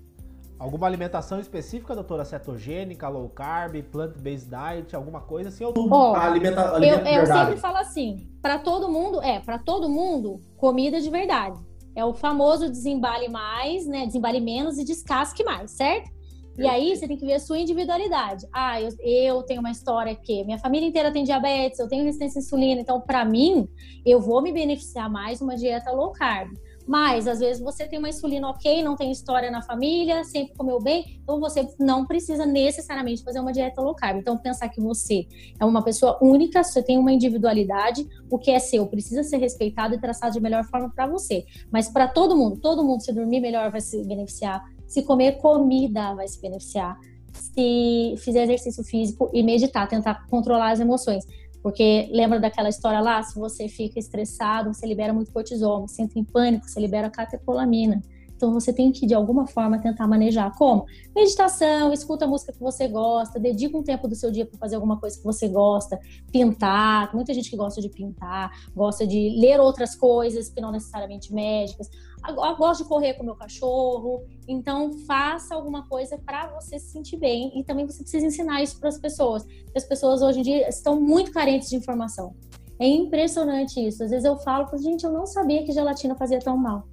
S2: Alguma alimentação específica, doutora? Cetogênica, low carb, plant-based diet, alguma coisa assim? Ou
S3: oh, alimenta, alimenta eu, eu sempre falo assim, para todo mundo, é, para todo mundo, comida de verdade. É o famoso desembale mais, né? Desembale menos e descasque mais, certo? E aí você tem que ver a sua individualidade. Ah, eu, eu tenho uma história que minha família inteira tem diabetes, eu tenho resistência à insulina, então para mim eu vou me beneficiar mais uma dieta low carb. Mas às vezes você tem uma insulina ok, não tem história na família, sempre comeu bem, então você não precisa necessariamente fazer uma dieta low carb. Então pensar que você é uma pessoa única, você tem uma individualidade, o que é seu precisa ser respeitado e traçado de melhor forma para você. Mas para todo mundo, todo mundo se dormir melhor vai se beneficiar, se comer comida vai se beneficiar, se fizer exercício físico e meditar, tentar controlar as emoções. Porque lembra daquela história lá? Se você fica estressado, você libera muito cortisol. Se entra em pânico, você libera catecolamina. Então você tem que, de alguma forma, tentar manejar. Como? Meditação, escuta a música que você gosta, dedica um tempo do seu dia para fazer alguma coisa que você gosta, pintar. Muita gente que gosta de pintar, gosta de ler outras coisas que não necessariamente médicas eu gosto de correr com meu cachorro. Então, faça alguma coisa para você se sentir bem. E também você precisa ensinar isso para as pessoas. As pessoas hoje em dia estão muito carentes de informação. É impressionante isso. Às vezes eu falo, gente, eu não sabia que gelatina fazia tão mal.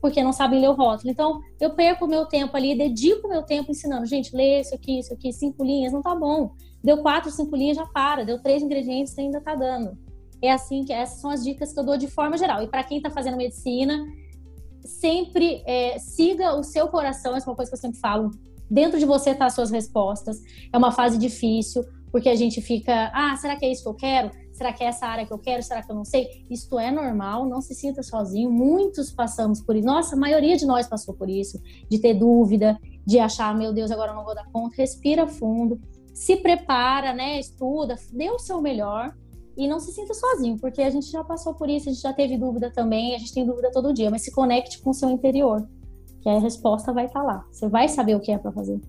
S3: Porque não sabem ler o rótulo. Então, eu perco meu tempo ali, dedico meu tempo ensinando. Gente, lê isso aqui, isso aqui, cinco linhas, não tá bom. Deu quatro, cinco linhas, já para. Deu três ingredientes, ainda tá dando. É assim que essas são as dicas que eu dou de forma geral. E para quem está fazendo medicina, sempre é, siga o seu coração, essa é uma coisa que eu sempre falo. Dentro de você tá as suas respostas. É uma fase difícil, porque a gente fica, ah, será que é isso que eu quero? Será que é essa área que eu quero? Será que eu não sei? Isto é normal, não se sinta sozinho. Muitos passamos por isso. Nossa, a maioria de nós passou por isso, de ter dúvida, de achar, meu Deus, agora eu não vou dar conta. Respira fundo, se prepara, né? Estuda, dê o seu melhor e não se sinta sozinho, porque a gente já passou por isso, a gente já teve dúvida também, a gente tem dúvida todo dia, mas se conecte com o seu interior, que a resposta vai estar tá lá. Você vai saber o que é para fazer.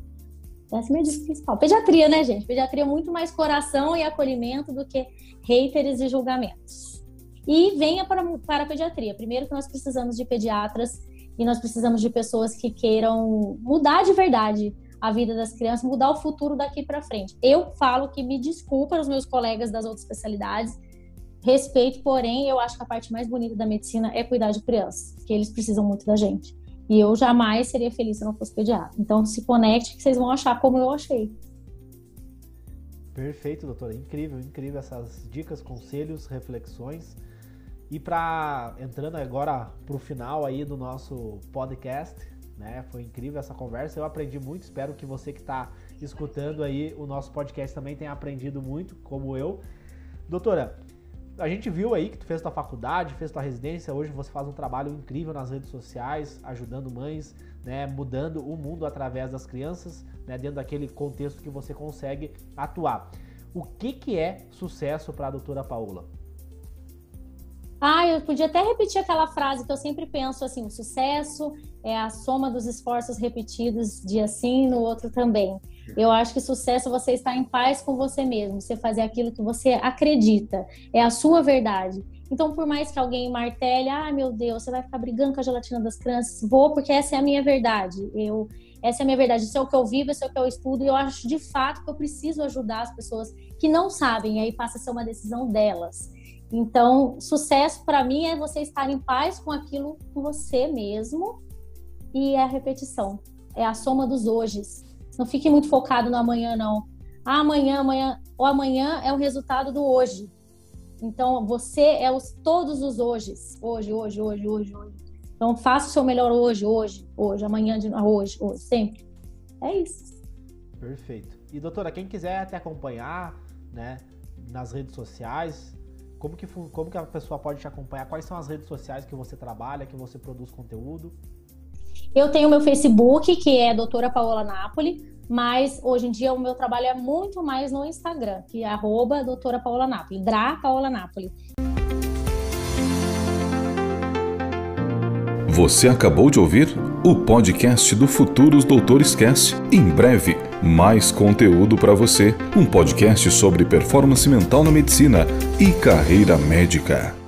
S3: Essa é a minha dica principal. Pediatria, né, gente? Pediatria é muito mais coração e acolhimento do que haters e julgamentos. E venha para, para a pediatria. Primeiro que nós precisamos de pediatras e nós precisamos de pessoas que queiram mudar de verdade a vida das crianças, mudar o futuro daqui para frente. Eu falo que me desculpa os meus colegas das outras especialidades, respeito, porém, eu acho que a parte mais bonita da medicina é cuidar de crianças, que eles precisam muito da gente. E eu jamais seria feliz se não fosse pediatra. Então, se conecte que vocês vão achar como eu achei.
S2: Perfeito, doutora. Incrível, incrível essas dicas, conselhos, reflexões. E para entrando agora para o final aí do nosso podcast, né? Foi incrível essa conversa. Eu aprendi muito. Espero que você que está escutando aí o nosso podcast também tenha aprendido muito, como eu. Doutora, a gente viu aí que tu fez tua faculdade, fez tua residência, hoje você faz um trabalho incrível nas redes sociais, ajudando mães, né, mudando o mundo através das crianças, né, dentro daquele contexto que você consegue atuar. O que, que é sucesso para a doutora Paula?
S3: Ah, eu podia até repetir aquela frase que eu sempre penso assim: o sucesso é a soma dos esforços repetidos dia sim, no outro também. Eu acho que sucesso é você estar em paz com você mesmo, você fazer aquilo que você acredita, é a sua verdade. Então, por mais que alguém martele, ah, meu Deus, você vai ficar brigando com a gelatina das crianças, vou porque essa é a minha verdade. Eu, essa é a minha verdade, isso é o que eu vivo, isso é o que eu estudo, e eu acho de fato que eu preciso ajudar as pessoas que não sabem, e aí passa a ser uma decisão delas. Então, sucesso para mim é você estar em paz com aquilo com você mesmo e é a repetição, é a soma dos hojes. Não fique muito focado no amanhã, não. Ah, amanhã, amanhã. O amanhã é o resultado do hoje. Então, você é os, todos os hojes. Hoje, hoje, hoje, hoje, hoje. Então, faça o seu melhor hoje, hoje, hoje, amanhã, de, hoje, hoje, sempre. É isso.
S2: Perfeito. E, doutora, quem quiser te acompanhar, né, nas redes sociais, como que, como que a pessoa pode te acompanhar? Quais são as redes sociais que você trabalha, que você produz conteúdo?
S3: Eu tenho meu Facebook, que é doutora Paola Napoli, mas hoje em dia o meu trabalho é muito mais no Instagram, que é arroba doutora Paola Napoli, Dra Paola Napoli.
S1: Você acabou de ouvir o podcast do Futuros Doutor Esquece. Em breve, mais conteúdo para você. Um podcast sobre performance mental na medicina e carreira médica.